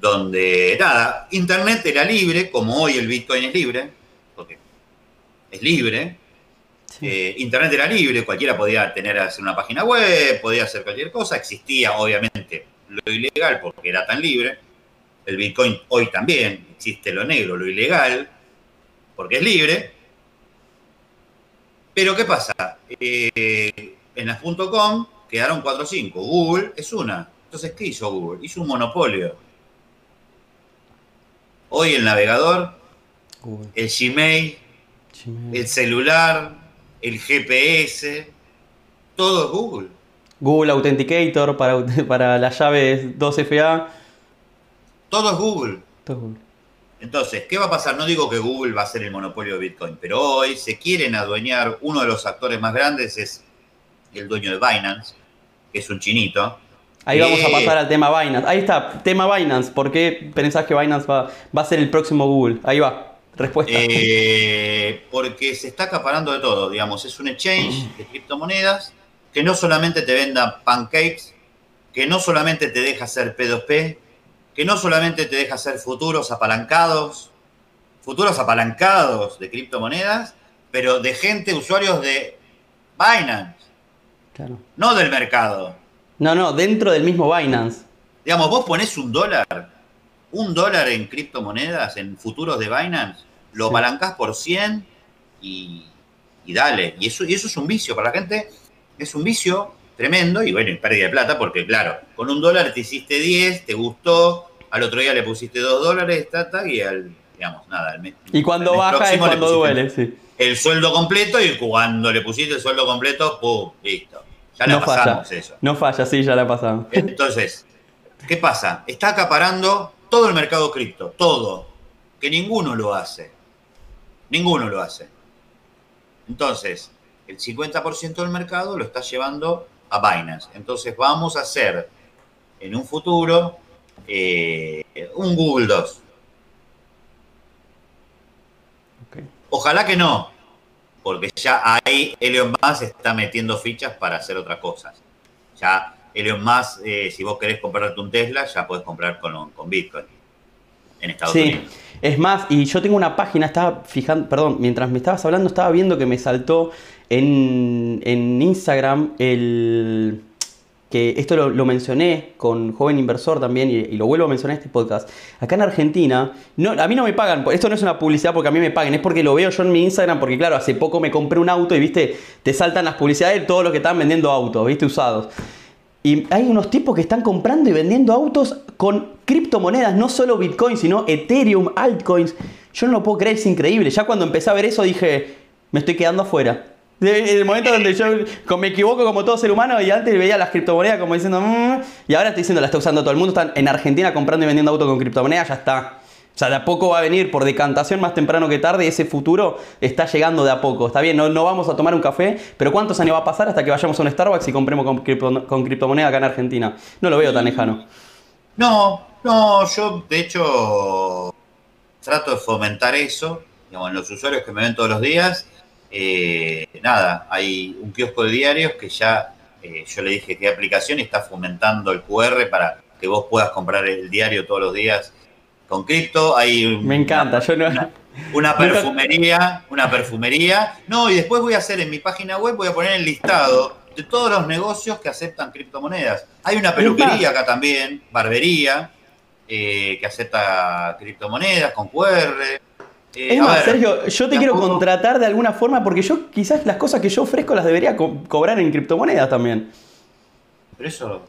donde, nada, Internet era libre, como hoy el Bitcoin es libre, porque es libre. Eh, Internet era libre, cualquiera podía tener hacer una página web, podía hacer cualquier cosa, existía obviamente lo ilegal porque era tan libre. El Bitcoin hoy también existe lo negro, lo ilegal, porque es libre. Pero ¿qué pasa? Eh, en las .com quedaron 4 o 5. Google es una. Entonces, ¿qué hizo Google? Hizo un monopolio. Hoy el navegador, el Gmail, el celular, el GPS, todo es Google. Google Authenticator para, para las llaves 2FA. Todo es Google. Todo es Google. Entonces, ¿qué va a pasar? No digo que Google va a ser el monopolio de Bitcoin, pero hoy se quieren adueñar, uno de los actores más grandes es el dueño de Binance, que es un chinito. Ahí vamos a pasar al tema Binance. Ahí está, tema Binance. ¿Por qué pensás que Binance va, va a ser el próximo Google? Ahí va, respuesta. Eh, porque se está acaparando de todo, digamos. Es un exchange de criptomonedas que no solamente te venda pancakes, que no solamente te deja hacer P2P, que no solamente te deja hacer futuros apalancados, futuros apalancados de criptomonedas, pero de gente, usuarios de Binance. No del mercado. No, no, dentro del mismo Binance. Digamos, vos ponés un dólar, un dólar en criptomonedas, en futuros de Binance, lo apalancás por 100 y, dale. Y eso, y eso es un vicio para la gente, es un vicio tremendo y bueno, y pérdida de plata porque claro, con un dólar te hiciste 10, te gustó, al otro día le pusiste 2 dólares, tata, y al, digamos, nada. y cuando baja es cuando duele, sí el sueldo completo y cuando le pusiste el sueldo completo, ¡pum! Listo. Ya la pasamos eso. No falla, sí, ya la pasamos. Entonces, ¿qué pasa? Está acaparando todo el mercado cripto, todo. Que ninguno lo hace. Ninguno lo hace. Entonces, el 50% del mercado lo está llevando a Binance. Entonces, vamos a hacer en un futuro eh, un Google 2. Ojalá que no, porque ya ahí Elon Musk está metiendo fichas para hacer otras cosas. Ya Elon Musk, eh, si vos querés comprarte un Tesla, ya podés comprar con, con Bitcoin en Estados sí. Unidos. Es más, y yo tengo una página, estaba fijando, perdón, mientras me estabas hablando, estaba viendo que me saltó en, en Instagram el que esto lo, mencioné con Joven Inversor también y, lo vuelvo a mencionar en este podcast. Acá en Argentina, no, a mí no me pagan, esto no es una publicidad porque a mí me paguen, es porque lo veo yo en mi Instagram, porque claro, hace poco me compré un auto y viste, te saltan las publicidades de todos los que están vendiendo autos, viste, usados. Y hay unos tipos que están comprando y vendiendo autos con criptomonedas, no solo Bitcoin, sino Ethereum, altcoins. Yo no lo puedo creer, es increíble. Ya cuando empecé a ver eso dije, me estoy quedando afuera. En el momento donde yo me equivoco como todo ser humano y antes veía las criptomonedas como diciendo, mmm, y ahora estoy diciendo, la está usando todo el mundo. Están en Argentina comprando y vendiendo autos con criptomonedas, ya está. O sea, de a poco va a venir por decantación más temprano que tarde. Ese futuro está llegando de a poco. Está bien, no, no vamos a tomar un café, pero ¿cuántos años va a pasar hasta que vayamos a un Starbucks y compremos con, cripto, con criptomoneda acá en Argentina? No lo veo tan lejano. No, no, yo de hecho trato de fomentar eso. Digamos, en los usuarios que me ven todos los días, eh, nada, hay un kiosco de diarios que ya eh, yo le dije qué aplicación y está fomentando el QR para que vos puedas comprar el diario todos los días con cripto. Hay Me encanta, una, yo no. Una, perfumería, una perfumería. No, y después voy a hacer en mi página web, voy a poner el listado de todos los negocios que aceptan criptomonedas. Hay una peluquería acá también, barbería, eh, que acepta criptomonedas con QR. Eh, es más, Sergio, yo te quiero contratar de alguna forma porque yo quizás las cosas que yo ofrezco las debería co cobrar en criptomonedas también. Pero eso,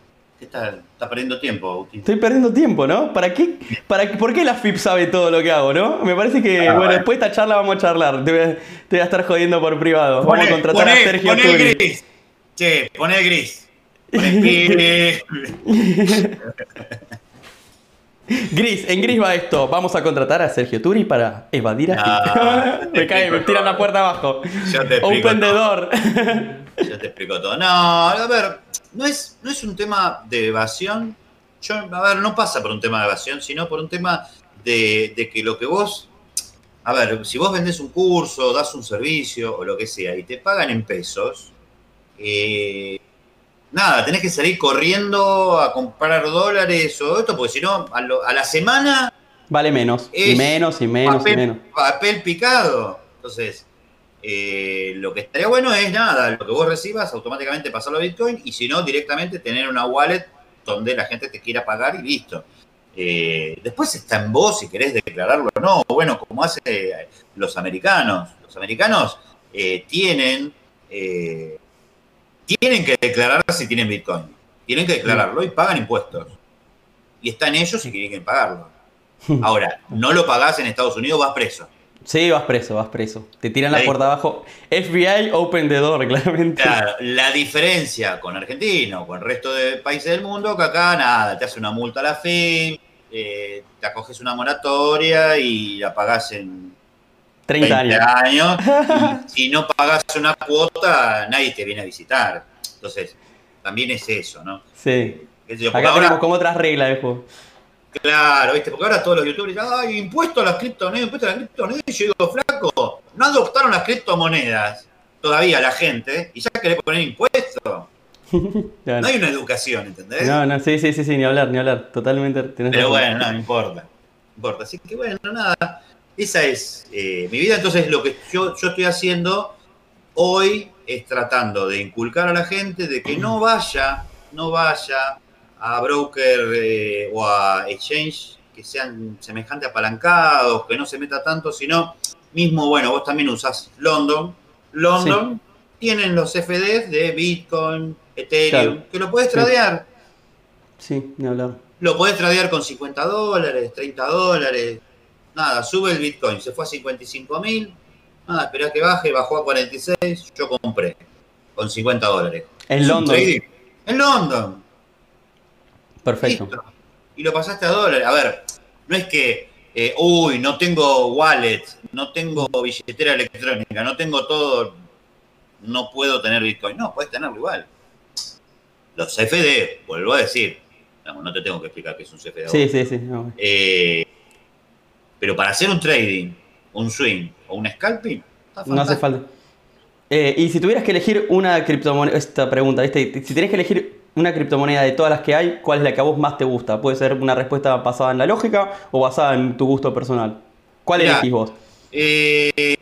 Está, está, perdiendo tiempo, Agustín. Estoy perdiendo tiempo, ¿no? ¿Para qué? ¿Para ¿Por qué la FIP sabe todo lo que hago, no? Me parece que, ah, bueno, después de esta charla vamos a charlar. Te voy a, te voy a estar jodiendo por privado. vamos a contratar a Sergio poné el gris. Che, poné el gris. Poné Gris, en gris va esto. Vamos a contratar a Sergio Turi para evadir a ah, Me cae, me tiran la puerta abajo. Yo te Un vendedor. Yo te explico todo. No, a ver, no es, no es un tema de evasión. Yo, a ver, no pasa por un tema de evasión, sino por un tema de, de que lo que vos. A ver, si vos vendés un curso, das un servicio o lo que sea y te pagan en pesos, eh, nada, tenés que salir corriendo a comprar dólares o esto, porque si no, a, la semana... Vale menos, y menos, y menos, y menos. Papel picado. Entonces, eh, lo que estaría bueno es nada, lo que vos recibas, automáticamente pasarlo a Bitcoin, y si no, directamente tener una wallet donde la gente te quiera pagar y listo. Eh, después está en vos si querés declararlo o no. Bueno, como hacen los americanos. Los americanos eh, tienen tienen que declarar si tienen Bitcoin. Tienen que declararlo y pagan impuestos. Y está en ellos si quieren pagarlo. Ahora, no lo pagás en Estados Unidos, vas preso. Sí, vas preso, vas preso. Te tiran la puerta abajo. FBI, open the door, claramente. Claro, la diferencia con Argentina o con el resto de países del mundo, que acá nada, te hace una multa a la fin, eh, te acoges una moratoria y la pagás en 30 años. si no pagas una cuota, nadie te viene a visitar. Entonces, también es eso, ¿no? Sí. Acá tenemos como otras reglas de juego. Claro, ¿viste? Porque ahora todos los youtubers dicen, ay, impuesto a las criptomonedas, impuesto a las criptomonedas. Y yo digo, flaco, no adoptaron las criptomonedas todavía la gente y ya querés poner impuestos. No hay una educación, ¿entendés? No, no, sí, sí, sí, sí, ni hablar, ni hablar. Totalmente. Pero bueno, no, no importa. No importa. Así que bueno, nada. Esa es eh, mi vida. Entonces, lo que yo, yo estoy haciendo hoy es tratando de inculcar a la gente de que no vaya, no vaya a broker eh, o a exchange que sean semejante apalancados, que no se meta tanto, sino mismo, bueno, vos también usás London. London tienen los FDs de Bitcoin, Ethereum, que lo puedes tradear. Sí, ni hablar. Lo puedes tradear con 50 dólares, 30 dólares, nada, sube el Bitcoin, se fue a 55 mil, nada, esperá que baje, bajó a 46, yo compré con 50 dólares. En London. En London. Perfecto. Y lo pasaste a dólares. A ver, no es que, eh, uy, no tengo wallet, no tengo billetera electrónica, no tengo todo, no puedo tener Bitcoin. No, puedes tenerlo igual. Los CFD, vuelvo a decir, no, te tengo que explicar qué es un CFD. Sí, sí, sí. Eh, pero para hacer un trading, un swing o un scalping, no hace falta. Eh, y si tuvieras que elegir una criptomoneda, esta pregunta, ¿viste? si tienes que elegir una criptomoneda de todas las que hay, ¿cuál es la que a vos más te gusta? Puede ser una respuesta basada en la lógica o basada en tu gusto personal. ¿Cuál elegís vos? Eh,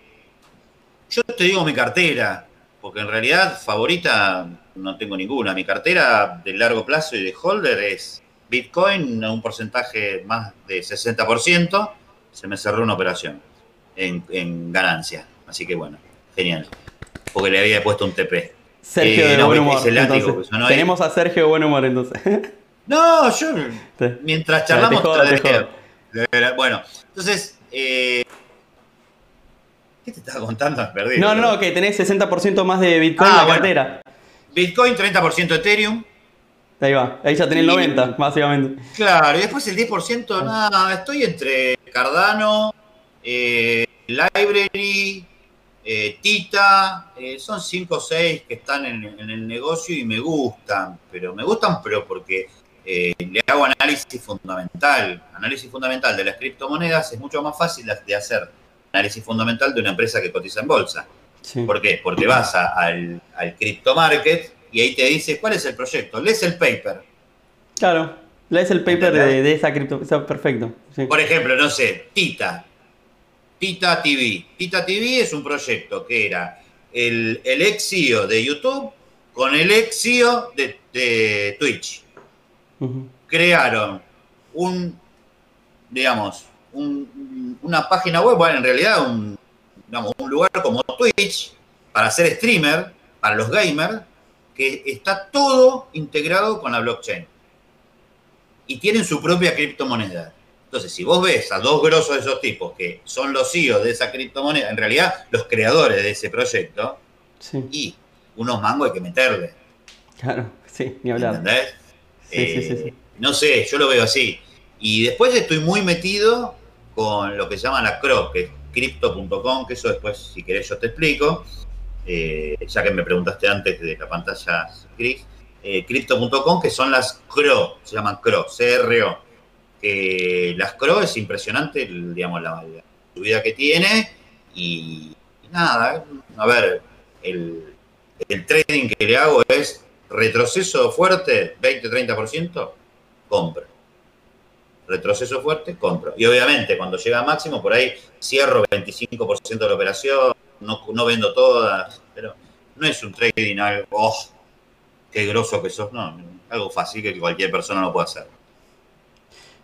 yo te digo mi cartera, porque en realidad favorita no tengo ninguna. Mi cartera de largo plazo y de holder es Bitcoin a un porcentaje más de 60% se me cerró una operación en, ganancia. Así que bueno, genial. Porque le había puesto un TP. Sergio Eh, de no, buen humor. entonces. pues, Tenemos a Sergio de buen humor entonces. No, yo mientras charlamos jodo. Bueno, entonces, eh, ¿qué te estaba contando? Perdí. No, no, no, que tenés 60% más de Bitcoin Ah, en la bueno. cartera. Bitcoin 30% Ethereum. Ahí va, ahí ya tenés el Y- 90, básicamente. Claro, y después el 10%, nada, estoy entre Cardano, eh, Library, eh, Tita, eh, son 5 o 6 que están en, en el negocio y me gustan, pero me gustan pero porque eh, le hago análisis fundamental. Análisis fundamental de las criptomonedas es mucho más fácil de hacer análisis fundamental de una empresa que cotiza en bolsa. Sí. ¿Por qué? Porque vas a- al, al crypto market y ahí te dice cuál es el proyecto, lees el paper. Claro, lees el paper de, de esa cripto. está perfecto. sí. Por ejemplo, no sé, Tita. Tita TV. Tita TV es un proyecto que era el, el ex CEO de YouTube con el ex CEO de, de Twitch. Crearon un, digamos, un- una página web, bueno, en realidad un, digamos, un lugar como Twitch para ser streamer, para los gamers, que está todo integrado con la blockchain. Y tienen su propia criptomoneda. Entonces, si vos ves a dos grosos de esos tipos que son los CEOs de esa criptomoneda, en realidad los creadores de ese proyecto, Sí, y unos mangos hay que meterle. claro, sí, ni hablar. ¿Entendés? Sí, sí, sí, Eh, sí. No sé, yo lo veo así. Y después estoy muy metido con lo que se llama la CRO, que es crypto.com, que eso después, si querés, yo te explico. Eh, ya que me preguntaste antes de la pantalla gris, eh, crypto.com, que son las CRO, se llaman CRO, CRO. Que las CRO es impresionante, digamos, la, la subida que tiene. Y, nada, a ver, el, el trading que le hago es retroceso fuerte, 20-30%, compro. Retroceso fuerte, compro. Y obviamente cuando llega a máximo, por ahí cierro 25% de la operación, no, no vendo todas, pero no es un trading algo, oh, qué groso que sos, no, algo fácil que cualquier persona lo puede hacer.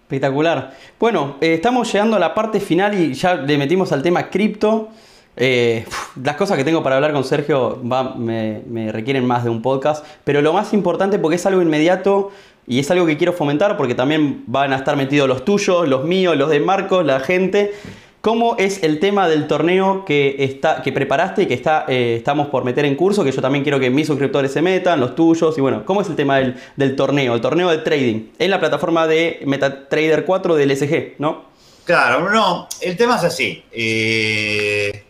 Espectacular. Bueno, eh, estamos llegando a la parte final y ya le metimos al tema cripto. Eh, las cosas que tengo para hablar con Sergio me requieren más de un podcast, pero lo más importante porque es algo inmediato y es algo que quiero fomentar porque también van a estar metidos los tuyos, los míos, los de Marcos, la gente. ¿Cómo es el tema del torneo que, está, que preparaste y que está, eh, estamos por meter en curso? Que yo también quiero que mis suscriptores se metan, los tuyos. Y bueno, ¿cómo es el tema del, del torneo? El torneo de trading en la plataforma de MetaTrader 4 del SG, ¿no? Claro, no, el tema es así. eh,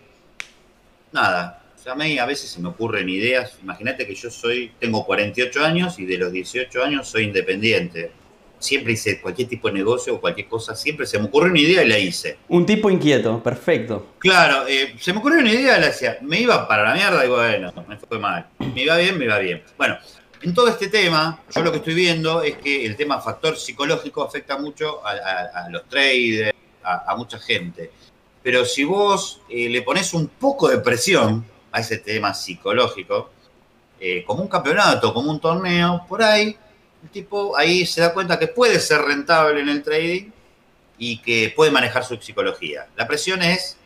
nada, o sea, a mí a veces se me ocurren ideas. Imagínate que yo soy, tengo 48 años y de los 18 años soy independiente. Siempre hice cualquier tipo de negocio o cualquier cosa, siempre se me ocurrió una idea y la hice. Un tipo inquieto, perfecto. Claro, eh, se me ocurrió una idea y la decía, me iba para la mierda y bueno, me fue mal. Me iba bien, me iba bien. Bueno, en todo este tema, yo lo que estoy viendo es que el tema factor psicológico afecta mucho a, a- a los traders, a, a mucha gente. Pero si vos eh, le pones un poco de presión a ese tema psicológico, eh, como un campeonato, como un torneo, por ahí, el tipo ahí se da cuenta que puede ser rentable en el trading y que puede manejar su psicología. La presión es,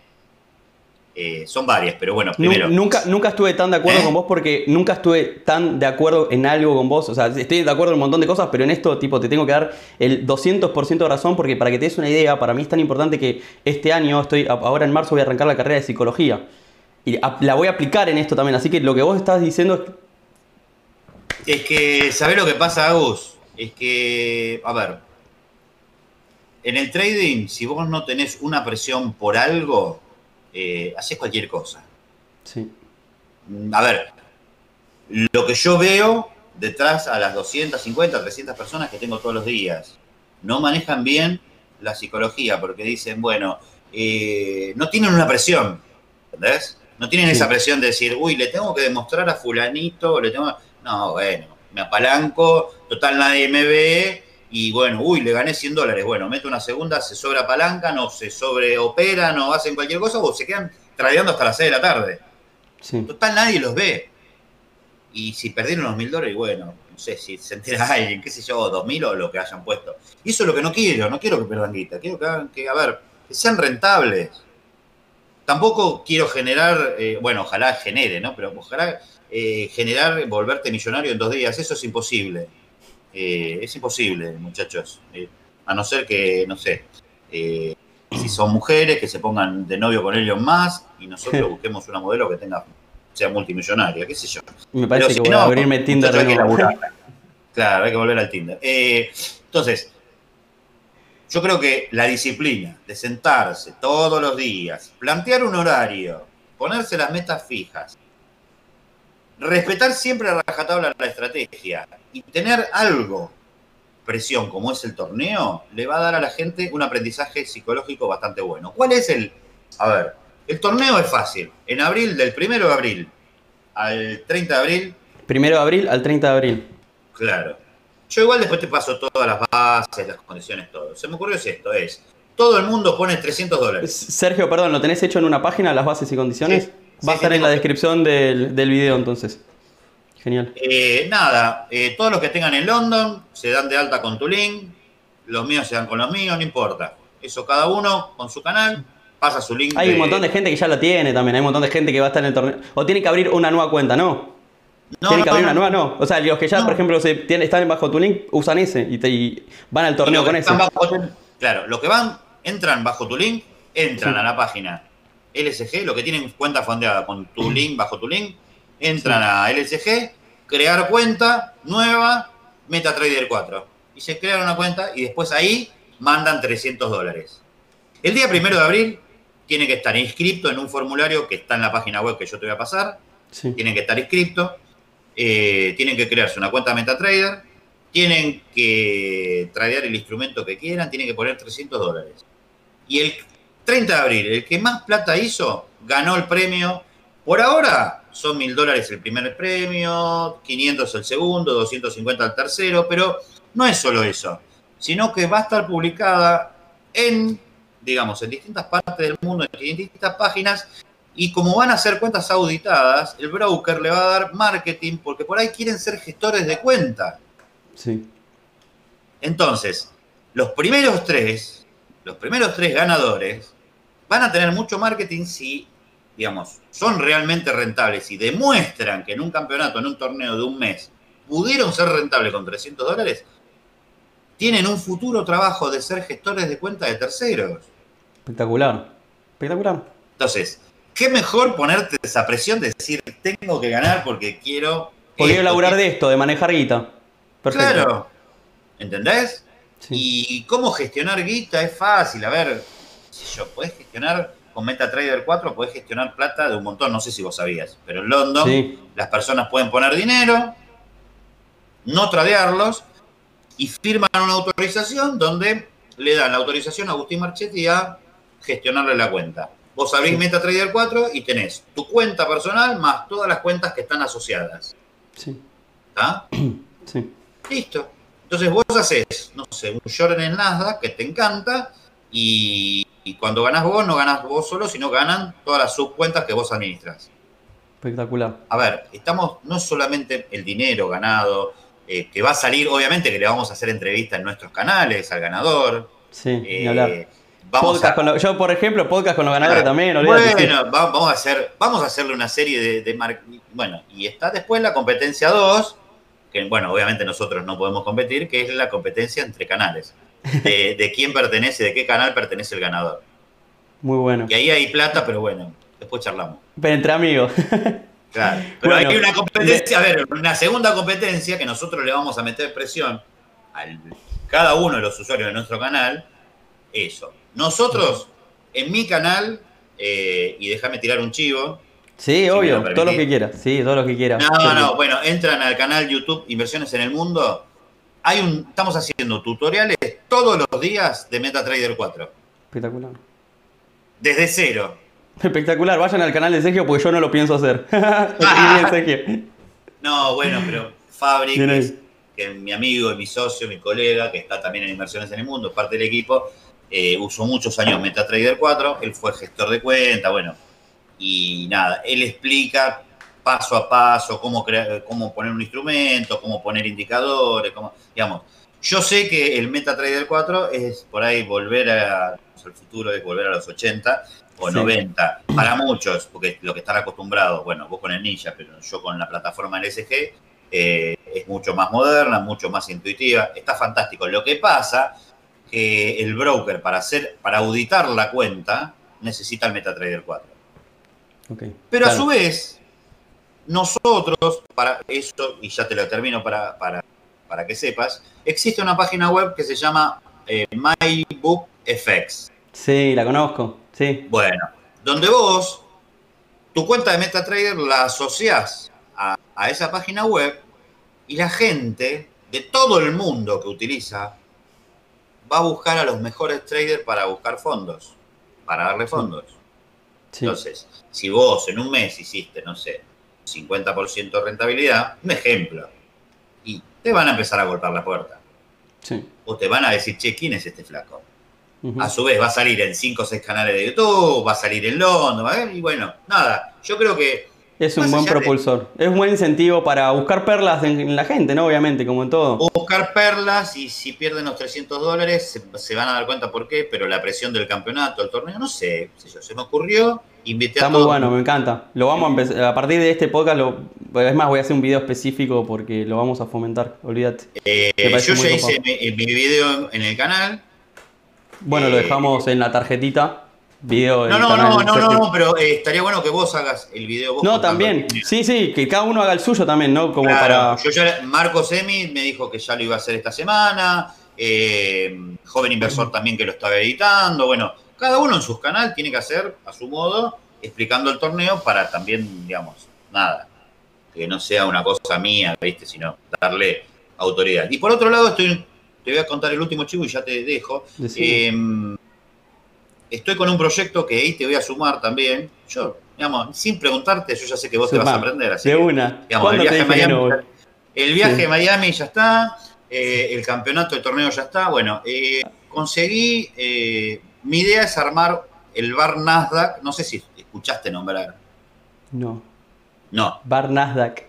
eh, son varias, pero bueno, primero, Nunca, nunca estuve tan de acuerdo ¿Eh? con vos porque nunca estuve tan de acuerdo en algo con vos. O sea, estoy de acuerdo en un montón de cosas, pero en esto, tipo, te tengo que dar el 200% de razón porque para que te des una idea, para mí es tan importante que este año, estoy ahora en marzo voy a arrancar la carrera de psicología. Y la voy a aplicar en esto también. Así que lo que vos estás diciendo es es que, ¿sabés lo que pasa, Agus? Es que, a ver, en el trading, si vos no tenés una presión por algo, eh, haces cualquier cosa. Sí. Mm, A ver, lo que yo veo detrás a las 250, 300 personas que tengo todos los días, no manejan bien la psicología porque dicen, bueno, eh, no tienen una presión, ¿entendés? No tienen Sí. esa presión de decir, uy, le tengo que demostrar a fulanito, le tengo... No, bueno, me apalanco, total nadie me ve y bueno, uy, le gané 100 dólares. Bueno, meto una segunda, se sobreapalancan o se sobreoperan o hacen cualquier cosa o se quedan tradeando hasta las 6 de la tarde. Sí. Total, nadie los ve. Y si perdieron los mil dólares, bueno, no sé si se entera alguien, qué sé yo, dos mil o lo que hayan puesto. Y eso es lo que no quiero, no quiero que pierdan guita, quiero que hagan, que, a ver, que sean rentables. Tampoco quiero generar, eh, bueno, ojalá genere, ¿no? Pero ojalá eh, generar, volverte millonario en dos días. Eso es imposible. Eh, es imposible, muchachos. Eh, a no ser que, no sé, si son mujeres, que se pongan de novio con Elon Musk y nosotros busquemos una modelo que tenga sea multimillonaria, qué sé yo. Me parece que voy a abrirme Tinder de Claro, hay que volver al Tinder. entonces, yo creo que la disciplina de sentarse todos los días, plantear un horario, ponerse las metas fijas, respetar siempre a rajatabla la estrategia y tener algo, presión como es el torneo, le va a dar a la gente un aprendizaje psicológico bastante bueno. ¿Cuál es el...? A ver, el torneo es fácil. En abril, del 1 de abril al 30 de abril... Primero de abril al 30 de abril. Claro. Yo igual después te paso todas las bases, las condiciones, todo. Se me ocurrió es esto, es, todo el mundo pone 300 dólares. Sergio, perdón, ¿lo tenés hecho en una página, las bases y condiciones? Va a estar en la descripción del, del, video entonces. Genial. Eh, nada, eh, todos los que tengan en London se dan de alta con tu link, los míos se dan con los míos, no importa. Eso cada uno con su canal, pasa su link. Hay un montón de gente que ya la tiene también, hay un montón de gente que va a estar en el torneo. O tiene que abrir una nueva cuenta, ¿no? No, Tienen que abrir una nueva, no. O sea, los que ya, por ejemplo, se, están bajo tu link, usan ese y, van al torneo con ese. claro, los que van, entran bajo tu link, entran a la página LSG, los que tienen cuenta fondeada con tu link, bajo tu link, entran a LSG, crear cuenta nueva, MetaTrader 4. Y se crean una cuenta y después ahí mandan 300 dólares. El día primero de abril tiene que estar inscrito en un formulario que está en la página web que yo te voy a pasar. Tienen que estar inscrito eh, tienen que crearse una cuenta MetaTrader, tienen que tradear el instrumento que quieran, tienen que poner 300 dólares. Y el 30 de abril, el que más plata hizo, ganó el premio. Por ahora son mil dólares el primer premio, 500 el segundo, 250 el tercero, pero no es solo eso, sino que va a estar publicada en, digamos, en distintas partes del mundo, en distintas páginas, y como van a ser cuentas auditadas, el broker le va a dar marketing porque por ahí quieren ser gestores de cuenta. Sí. Entonces, los primeros tres, los primeros tres ganadores van a tener mucho marketing si, digamos, son realmente rentables y demuestran que en un campeonato, en un torneo de un mes, pudieron ser rentables con 300 dólares, tienen un futuro trabajo de ser gestores de cuenta de terceros. Espectacular. Espectacular. Entonces, qué mejor ponerte esa presión de decir, tengo que ganar porque quiero... Porque quiero laburar de esto, de manejar guita. Perfecto. Claro. ¿Entendés? Y cómo gestionar guita es fácil. A ver, si yo, puedes gestionar con MetaTrader 4, puedes gestionar plata de un montón, no sé si vos sabías, pero en London las personas pueden poner dinero, no tradearlos y firman una autorización donde le dan la autorización a Agustín Marchetti a gestionarle la cuenta. Vos abrís MetaTrader 4 y tenés tu cuenta personal más todas las cuentas que están asociadas. Sí. ¿Está? Sí. Listo. Entonces vos haces, no sé, un short en el Nasdaq que te encanta y, cuando ganás vos, no ganás vos solo, sino ganan todas las subcuentas que vos administras. Espectacular. A ver, estamos no solamente el dinero ganado, eh, que va a salir, obviamente que le vamos a hacer entrevistas en nuestros canales al ganador. Sí, eh, yo, por ejemplo, podcast con los ganadores también. Bueno, vamos a, hacer, vamos a hacerle una serie de, de Bueno, y está después la competencia 2, que bueno, obviamente nosotros no podemos competir, que es la competencia entre canales. De, quién pertenece, de qué canal pertenece el ganador. Muy bueno. Y ahí hay plata, pero bueno, después charlamos. Pero entre amigos. Claro. Pero hay una competencia, a ver, una segunda competencia que nosotros le vamos a meter presión a cada uno de los usuarios de nuestro canal. Eso, nosotros, en mi canal, eh, y déjame tirar un chivo. Sí, obvio, todo lo que quiera. Sí, todo lo que quiera. No, no, bueno, entran al canal YouTube Inversiones en el Mundo. Hay un, estamos haciendo tutoriales todos los días de MetaTrader 4. Espectacular. Desde cero. Espectacular, vayan al canal de Sergio porque yo no lo pienso hacer. no, bueno, pero Fabric, que es mi amigo, mi socio, mi colega, que está también en Inversiones en el Mundo, parte del equipo, eh, usó muchos años MetaTrader 4, él fue gestor de cuenta, bueno, y nada, él explica paso a paso cómo, crear, cómo poner un instrumento, cómo poner indicadores, cómo, digamos, Yo sé que el MetaTrader 4 es por ahí volver a, el futuro es volver a los 80 o Sí. 90. Para muchos, porque lo que están acostumbrados, bueno, vos con el Ninja, pero yo con la plataforma LSG, eh, es mucho más moderna, mucho más intuitiva. Está fantástico. Lo que pasa que el broker para hacer, para auditar la cuenta, necesita el MetaTrader 4. Ok. Pero a su vez, nosotros, para eso, y ya te lo termino para, para, para que sepas, existe una página web que se llama eh, MyBookFX. Sí, la conozco. Sí. Bueno, donde vos, tu cuenta de MetaTrader la asociás a, a esa página web y la gente de todo el mundo que utiliza va a buscar a los mejores traders para buscar fondos, para darle fondos. Sí. Entonces, si vos en un mes hiciste, no sé, 50% de rentabilidad, un ejemplo, y te van a empezar a golpear la puerta. sí. O te van a decir, che, ¿quién es este flaco? A su vez va a salir en 5 o 6 canales de YouTube, va a salir en London, ¿va a ver? y bueno, nada, yo creo que Es un buen de- propulsor. Es un buen incentivo para buscar perlas en, en la gente, ¿no? Obviamente, como en todo. buscar perlas y si pierden los 300 dólares se, se van a dar cuenta por qué, pero la presión del campeonato, el torneo, no sé, sé yo, se me ocurrió, invité Está a muy bueno, me encanta. Lo vamos a empezar. A partir de este podcast, lo, es más, voy a hacer un video específico porque lo vamos a fomentar. Olvídate. Eh, yo ya hice mi, mi video en, el canal. Bueno, lo Eh, dejamos en la tarjetita. Video No, no, no, no, no, no, pero eh, estaría bueno que vos hagas el video vos. No, también. Sí, sí, que cada uno haga el suyo también, ¿no? Como Claro, para. yo ya, Marcos Emi me dijo que ya lo iba a hacer esta semana. eh, joven inversor también que lo estaba editando. Bueno, cada uno en sus canales tiene que hacer a su modo, explicando el torneo para también, digamos, nada, que no sea una cosa mía, ¿viste? Sino darle autoridad. Y por otro lado, estoy, te voy a contar el último chivo y ya te dejo. Eh, estoy con un proyecto que ahí te voy a sumar también. Yo, digamos, sin preguntarte, yo ya sé que vos te vas a aprender. Así de una. digamos, el ¿Cuándo te viaje, a Miami, no? el viaje Sí. a Miami ya está, eh, el campeonato del torneo ya está. Bueno, eh, conseguí, eh, mi idea es armar el bar Nasdaq, no sé si escuchaste nombrar. No. No, Bar Nasdaq.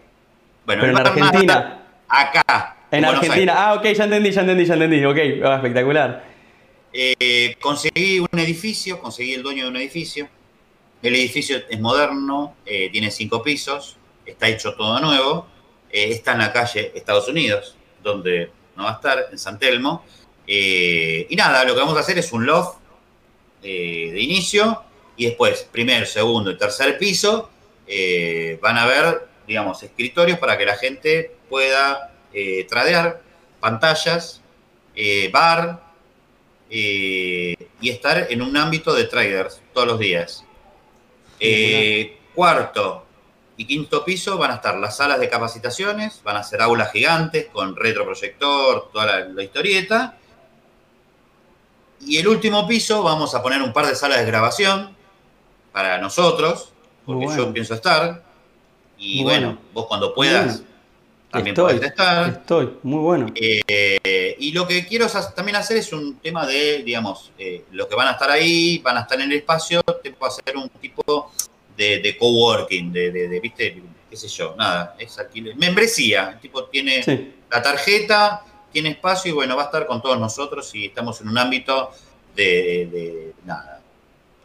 bueno, Pero el en bar Argentina. Nasdaq acá. En Argentina. Ah, ok, ya entendí, ya entendí, ya entendí. Ok, ah, espectacular. Eh, conseguí un edificio, conseguí el dueño de un edificio. El edificio es moderno, eh, tiene cinco pisos, está hecho todo nuevo. eh, está en la calle Estados Unidos, donde no va a estar, en San Telmo. Y nada, lo que vamos a hacer es un loft eh, de inicio y después, primer, segundo y tercer piso, eh, van a ver, digamos, escritorios para que la gente pueda eh, tradear, pantallas, bar, y estar en un ámbito de traders todos los días. Cuarto y quinto piso van a estar las salas de capacitaciones, van a ser aulas gigantes con retroproyector, toda la, la historieta. Y el último piso vamos a poner un par de salas de grabación para nosotros, porque bueno. yo pienso estar. Y bueno, bueno. vos cuando puedas, también Estoy, podés estar. Estoy, muy bueno. Eh, y lo que quiero también hacer es un tema de, digamos, eh, los que van a estar ahí, van a estar en el espacio, tipo hacer un tipo de, de coworking, de, de, de, viste, qué sé yo, nada, es alquiler. Membresía, el tipo tiene Sí. la tarjeta, tiene espacio y bueno, va a estar con todos nosotros y estamos en un ámbito de, de nada.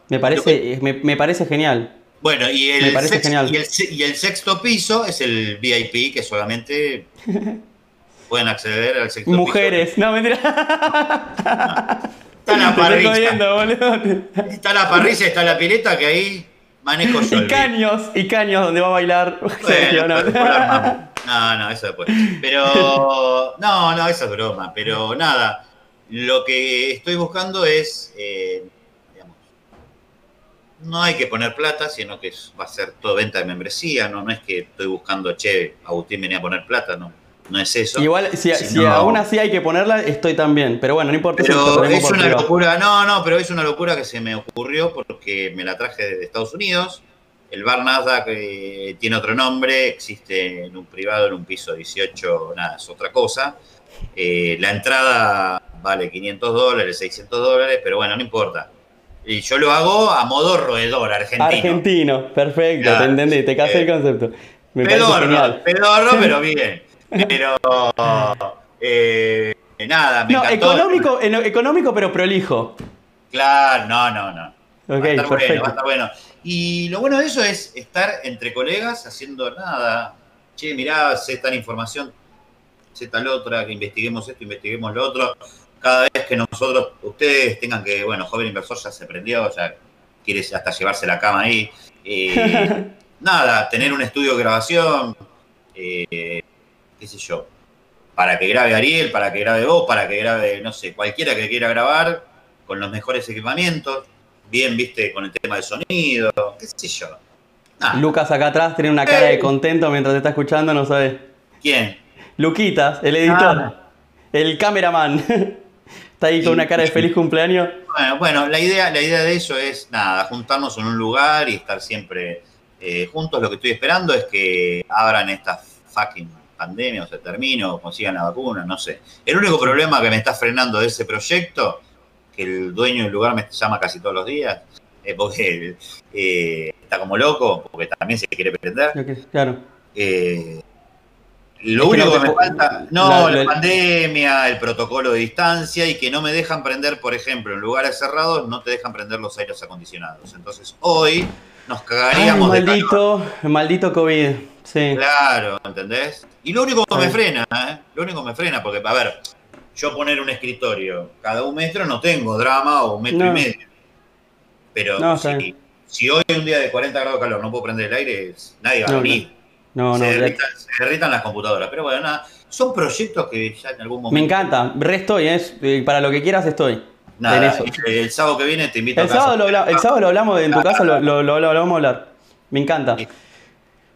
Me parece, me, me parece genial. Bueno, y el, parece sex- genial. y, el, se- y el sexto piso es el VIP, que solamente pueden acceder al sexto piso. Mujeres. No, mentira. Está la parrilla. Está la parrilla, está la pileta que ahí manejo yo. Y caños, y caños donde va a bailar. Sergio, Bueno, no. No, no, eso después. Pero, no, no, eso es broma. Pero nada, lo que estoy buscando es, eh, digamos, no hay que poner plata, sino que va a ser todo venta de membresía. No, no es que estoy buscando, che, Agustín venía a poner plata, no, no es eso. Igual, si, aún así hay que ponerla, estoy también. Pero bueno, no importa. Pero es una locura, no, no, pero es una locura que se me ocurrió porque me la traje de Estados Unidos. El bar Nasdaq eh, tiene otro nombre, existe en un privado, en un piso 18, nada, es otra cosa. Eh, la entrada vale 500 dólares, 600 dólares, pero bueno, no importa. Y yo lo hago a modo roedor argentino. Argentino, perfecto, Claro, te entendí, te casé eh, el concepto. Me pedorro, pero bien. Pero, eh, nada, me No, encantó. económico, económico pero prolijo. Claro, no, no, no. Ok, va a estar bueno, va a estar bueno. Y lo bueno de eso es estar entre colegas haciendo nada. Che, mirá, sé tal información, sé tal otra, que investiguemos esto, investiguemos lo otro. Cada vez que nosotros, ustedes tengan que, bueno, joven inversor ya se prendió, ya quiere hasta llevarse la cama ahí. Eh, nada, tener un estudio de grabación, eh, qué sé yo, para que grabe Ariel, para que grabe vos, para que grabe, no sé, cualquiera que quiera grabar con los mejores equipamientos, bien, viste, con el tema de sonido, qué sé yo. Lucas acá atrás tiene una cara de contento mientras te está escuchando, no sabes. ¿Quién? Luquitas, el editor, Ah. el cameraman. está ahí con una cara de feliz cumpleaños. Bueno, bueno, la idea, la idea de eso es, nada, juntarnos en un lugar y estar siempre eh, juntos. Lo que estoy esperando es que abran esta fucking pandemia o se termine o consigan la vacuna, no sé. El único problema que me está frenando de ese proyecto, que el dueño del lugar me llama casi todos los días, es porque eh, está como loco, porque también se quiere prender. Claro. Eh, lo Es que único no que me falta, no, la- la, la- pandemia, el protocolo de distancia y que no me dejan prender, por ejemplo, en lugares cerrados no te dejan prender los aires acondicionados. Entonces hoy nos Ay, cagaríamos de calor. maldito, maldito COVID. Sí. Claro, ¿entendés? Y lo único que me frena, ¿eh? Lo único que me frena, porque, a ver, yo poner un escritorio cada un metro no tengo drama o un metro No. y medio. Pero No, si, si hoy un día de 40 grados de calor no puedo prender el aire, nadie va a venir. No, no. se, derritan, se derritan las computadoras. Pero bueno, nada, son proyectos que ya en algún momento. Me encanta. Resto y es eh, para lo que quieras estoy. Nada, el sábado que viene te invito El a casa. sábado, lo el sábado lo hablamos en tu casa, lo, lo- lo- lo vamos a hablar. Me encanta. Sí.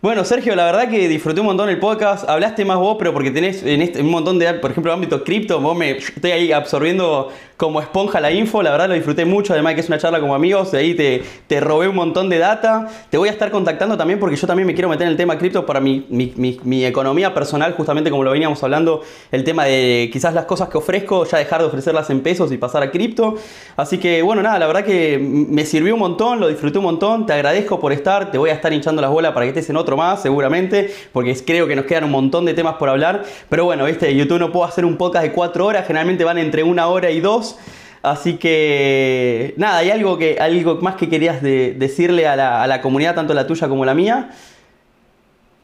Bueno, Sergio, la verdad que disfruté un montón el podcast. Hablaste más vos, pero porque tenés en este, un montón de, por ejemplo, ámbito cripto, vos me estoy ahí absorbiendo como esponja la info. La verdad lo disfruté mucho, además que es una charla como amigos. De ahí te, te robé un montón de data. Te voy a estar contactando también porque yo también me quiero meter en el tema cripto para mi, mi- economía personal, justamente como lo veníamos hablando, el tema de quizás las cosas que ofrezco, ya dejar de ofrecerlas en pesos y pasar a cripto. Así que bueno, nada, la verdad que me sirvió un montón, lo disfruté un montón. Te agradezco por estar. Te voy a estar hinchando las bolas para que estés en otro más, seguramente, porque creo que nos quedan un montón de temas por hablar. Pero bueno, viste, YouTube no puedo hacer un podcast de cuatro horas, generalmente van entre una hora y dos. Así que nada, ¿hay algo, que, algo más que querías de- decirle a la, a la comunidad, tanto la tuya como la mía?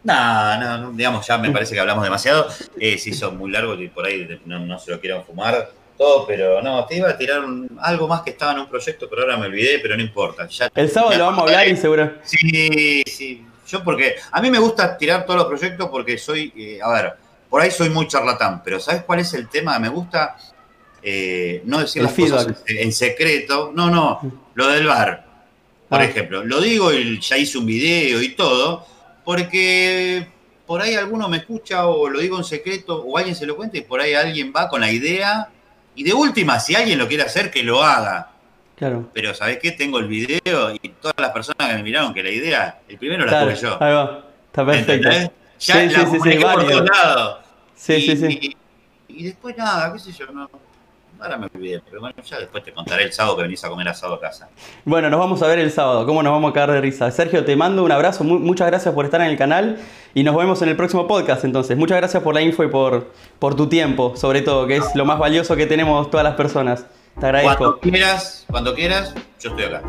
No, no, no, digamos, ya me parece que hablamos demasiado. Eh, se hizo muy largo y por ahí no, no se lo quieran fumar todo, pero no, te iba a tirar un- algo más que estaba en un proyecto, pero ahora me olvidé, pero no importa. Ya, El sábado lo vamos a hablar y seguro. Sí, sí. Yo porque a mí me gusta tirar todos los proyectos porque soy, eh, a ver, por ahí soy muy charlatán, pero ¿sabes cuál es el tema? Me gusta eh, no decir El las cosas feedback. en, en secreto. No, no, lo del bar, por Ah. ejemplo. Lo digo y ya hice un video y todo, porque por ahí alguno me escucha o lo digo en secreto o alguien se lo cuenta y por ahí alguien va con la idea. Y de última, si alguien lo quiere hacer, que lo haga. Claro. Pero ¿sabés qué? Tengo el video y todas las personas que me miraron que la idea, el primero la Claro, tuve yo. ahí va. Está perfecto. ¿Entendés? Ya Sí, la sí, por todos lados. Sí, y, sí, sí. Y, y después nada, qué sé yo, no. Ahora me olvidé, pero bueno, ya después te contaré el sábado que venís a comer asado a casa. Bueno, nos vamos a ver el sábado. ¿Cómo nos vamos a cagar de risa? Sergio, te mando un abrazo. mu- muchas gracias por estar en el canal. Y nos vemos en el próximo podcast. Entonces, muchas gracias por la info y por, por tu tiempo, sobre todo, que es lo más valioso que tenemos todas las personas. Te Cuando agradezco. quieras, cuando quieras, yo estoy acá.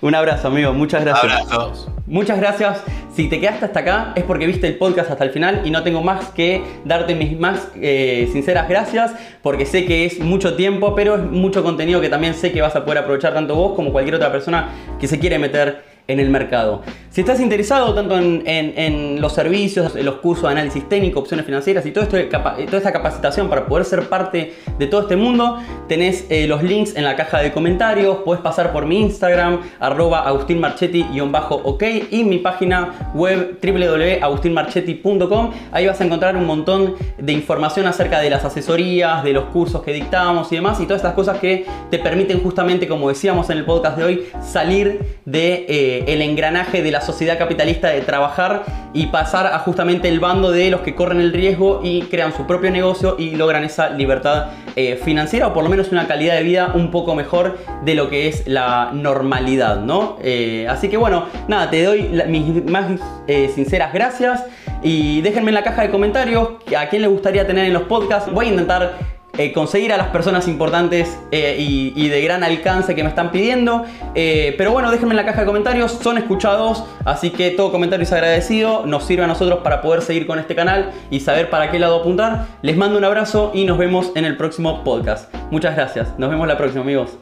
Un abrazo, amigo. Muchas gracias. Abrazos. Muchas gracias. Si te quedaste hasta acá es porque viste el podcast hasta el final y no tengo más que darte mis más eh, sinceras gracias porque sé que es mucho tiempo, pero es mucho contenido que también sé que vas a poder aprovechar tanto vos como cualquier otra persona que se quiere meter en el mercado. Si estás interesado tanto en, en- los servicios, en los cursos de análisis técnico, opciones financieras y todo esto capa- toda esta capacitación para poder ser parte de todo este mundo, tenés eh, los links en la caja de comentarios, puedes pasar por mi Instagram, arroba agustinmarchetti-ok y mi página web www.agustinmarchetti.com. Ahí vas a encontrar un montón de información acerca de las asesorías, de los cursos que dictamos y demás y todas estas cosas que te permiten justamente, como decíamos en el podcast de hoy, salir de eh, el engranaje de la sociedad capitalista de trabajar y pasar a justamente el bando de los que corren el riesgo y crean su propio negocio y logran esa libertad eh, financiera o por lo menos una calidad de vida un poco mejor de lo que es la normalidad, ¿no? Eh, así que bueno, nada, te doy mis más eh, sinceras gracias y déjenme en la caja de comentarios a quién le gustaría tener en los podcasts. Voy a intentar eh, conseguir a las personas importantes eh, y, de gran alcance que me están pidiendo. Eh, pero bueno, déjenme en la caja de comentarios, son escuchados, así que todo comentario es agradecido, nos sirve a nosotros para poder seguir con este canal y saber para qué lado apuntar. Les mando un abrazo y nos vemos en el próximo podcast. Muchas gracias, nos vemos la próxima amigos.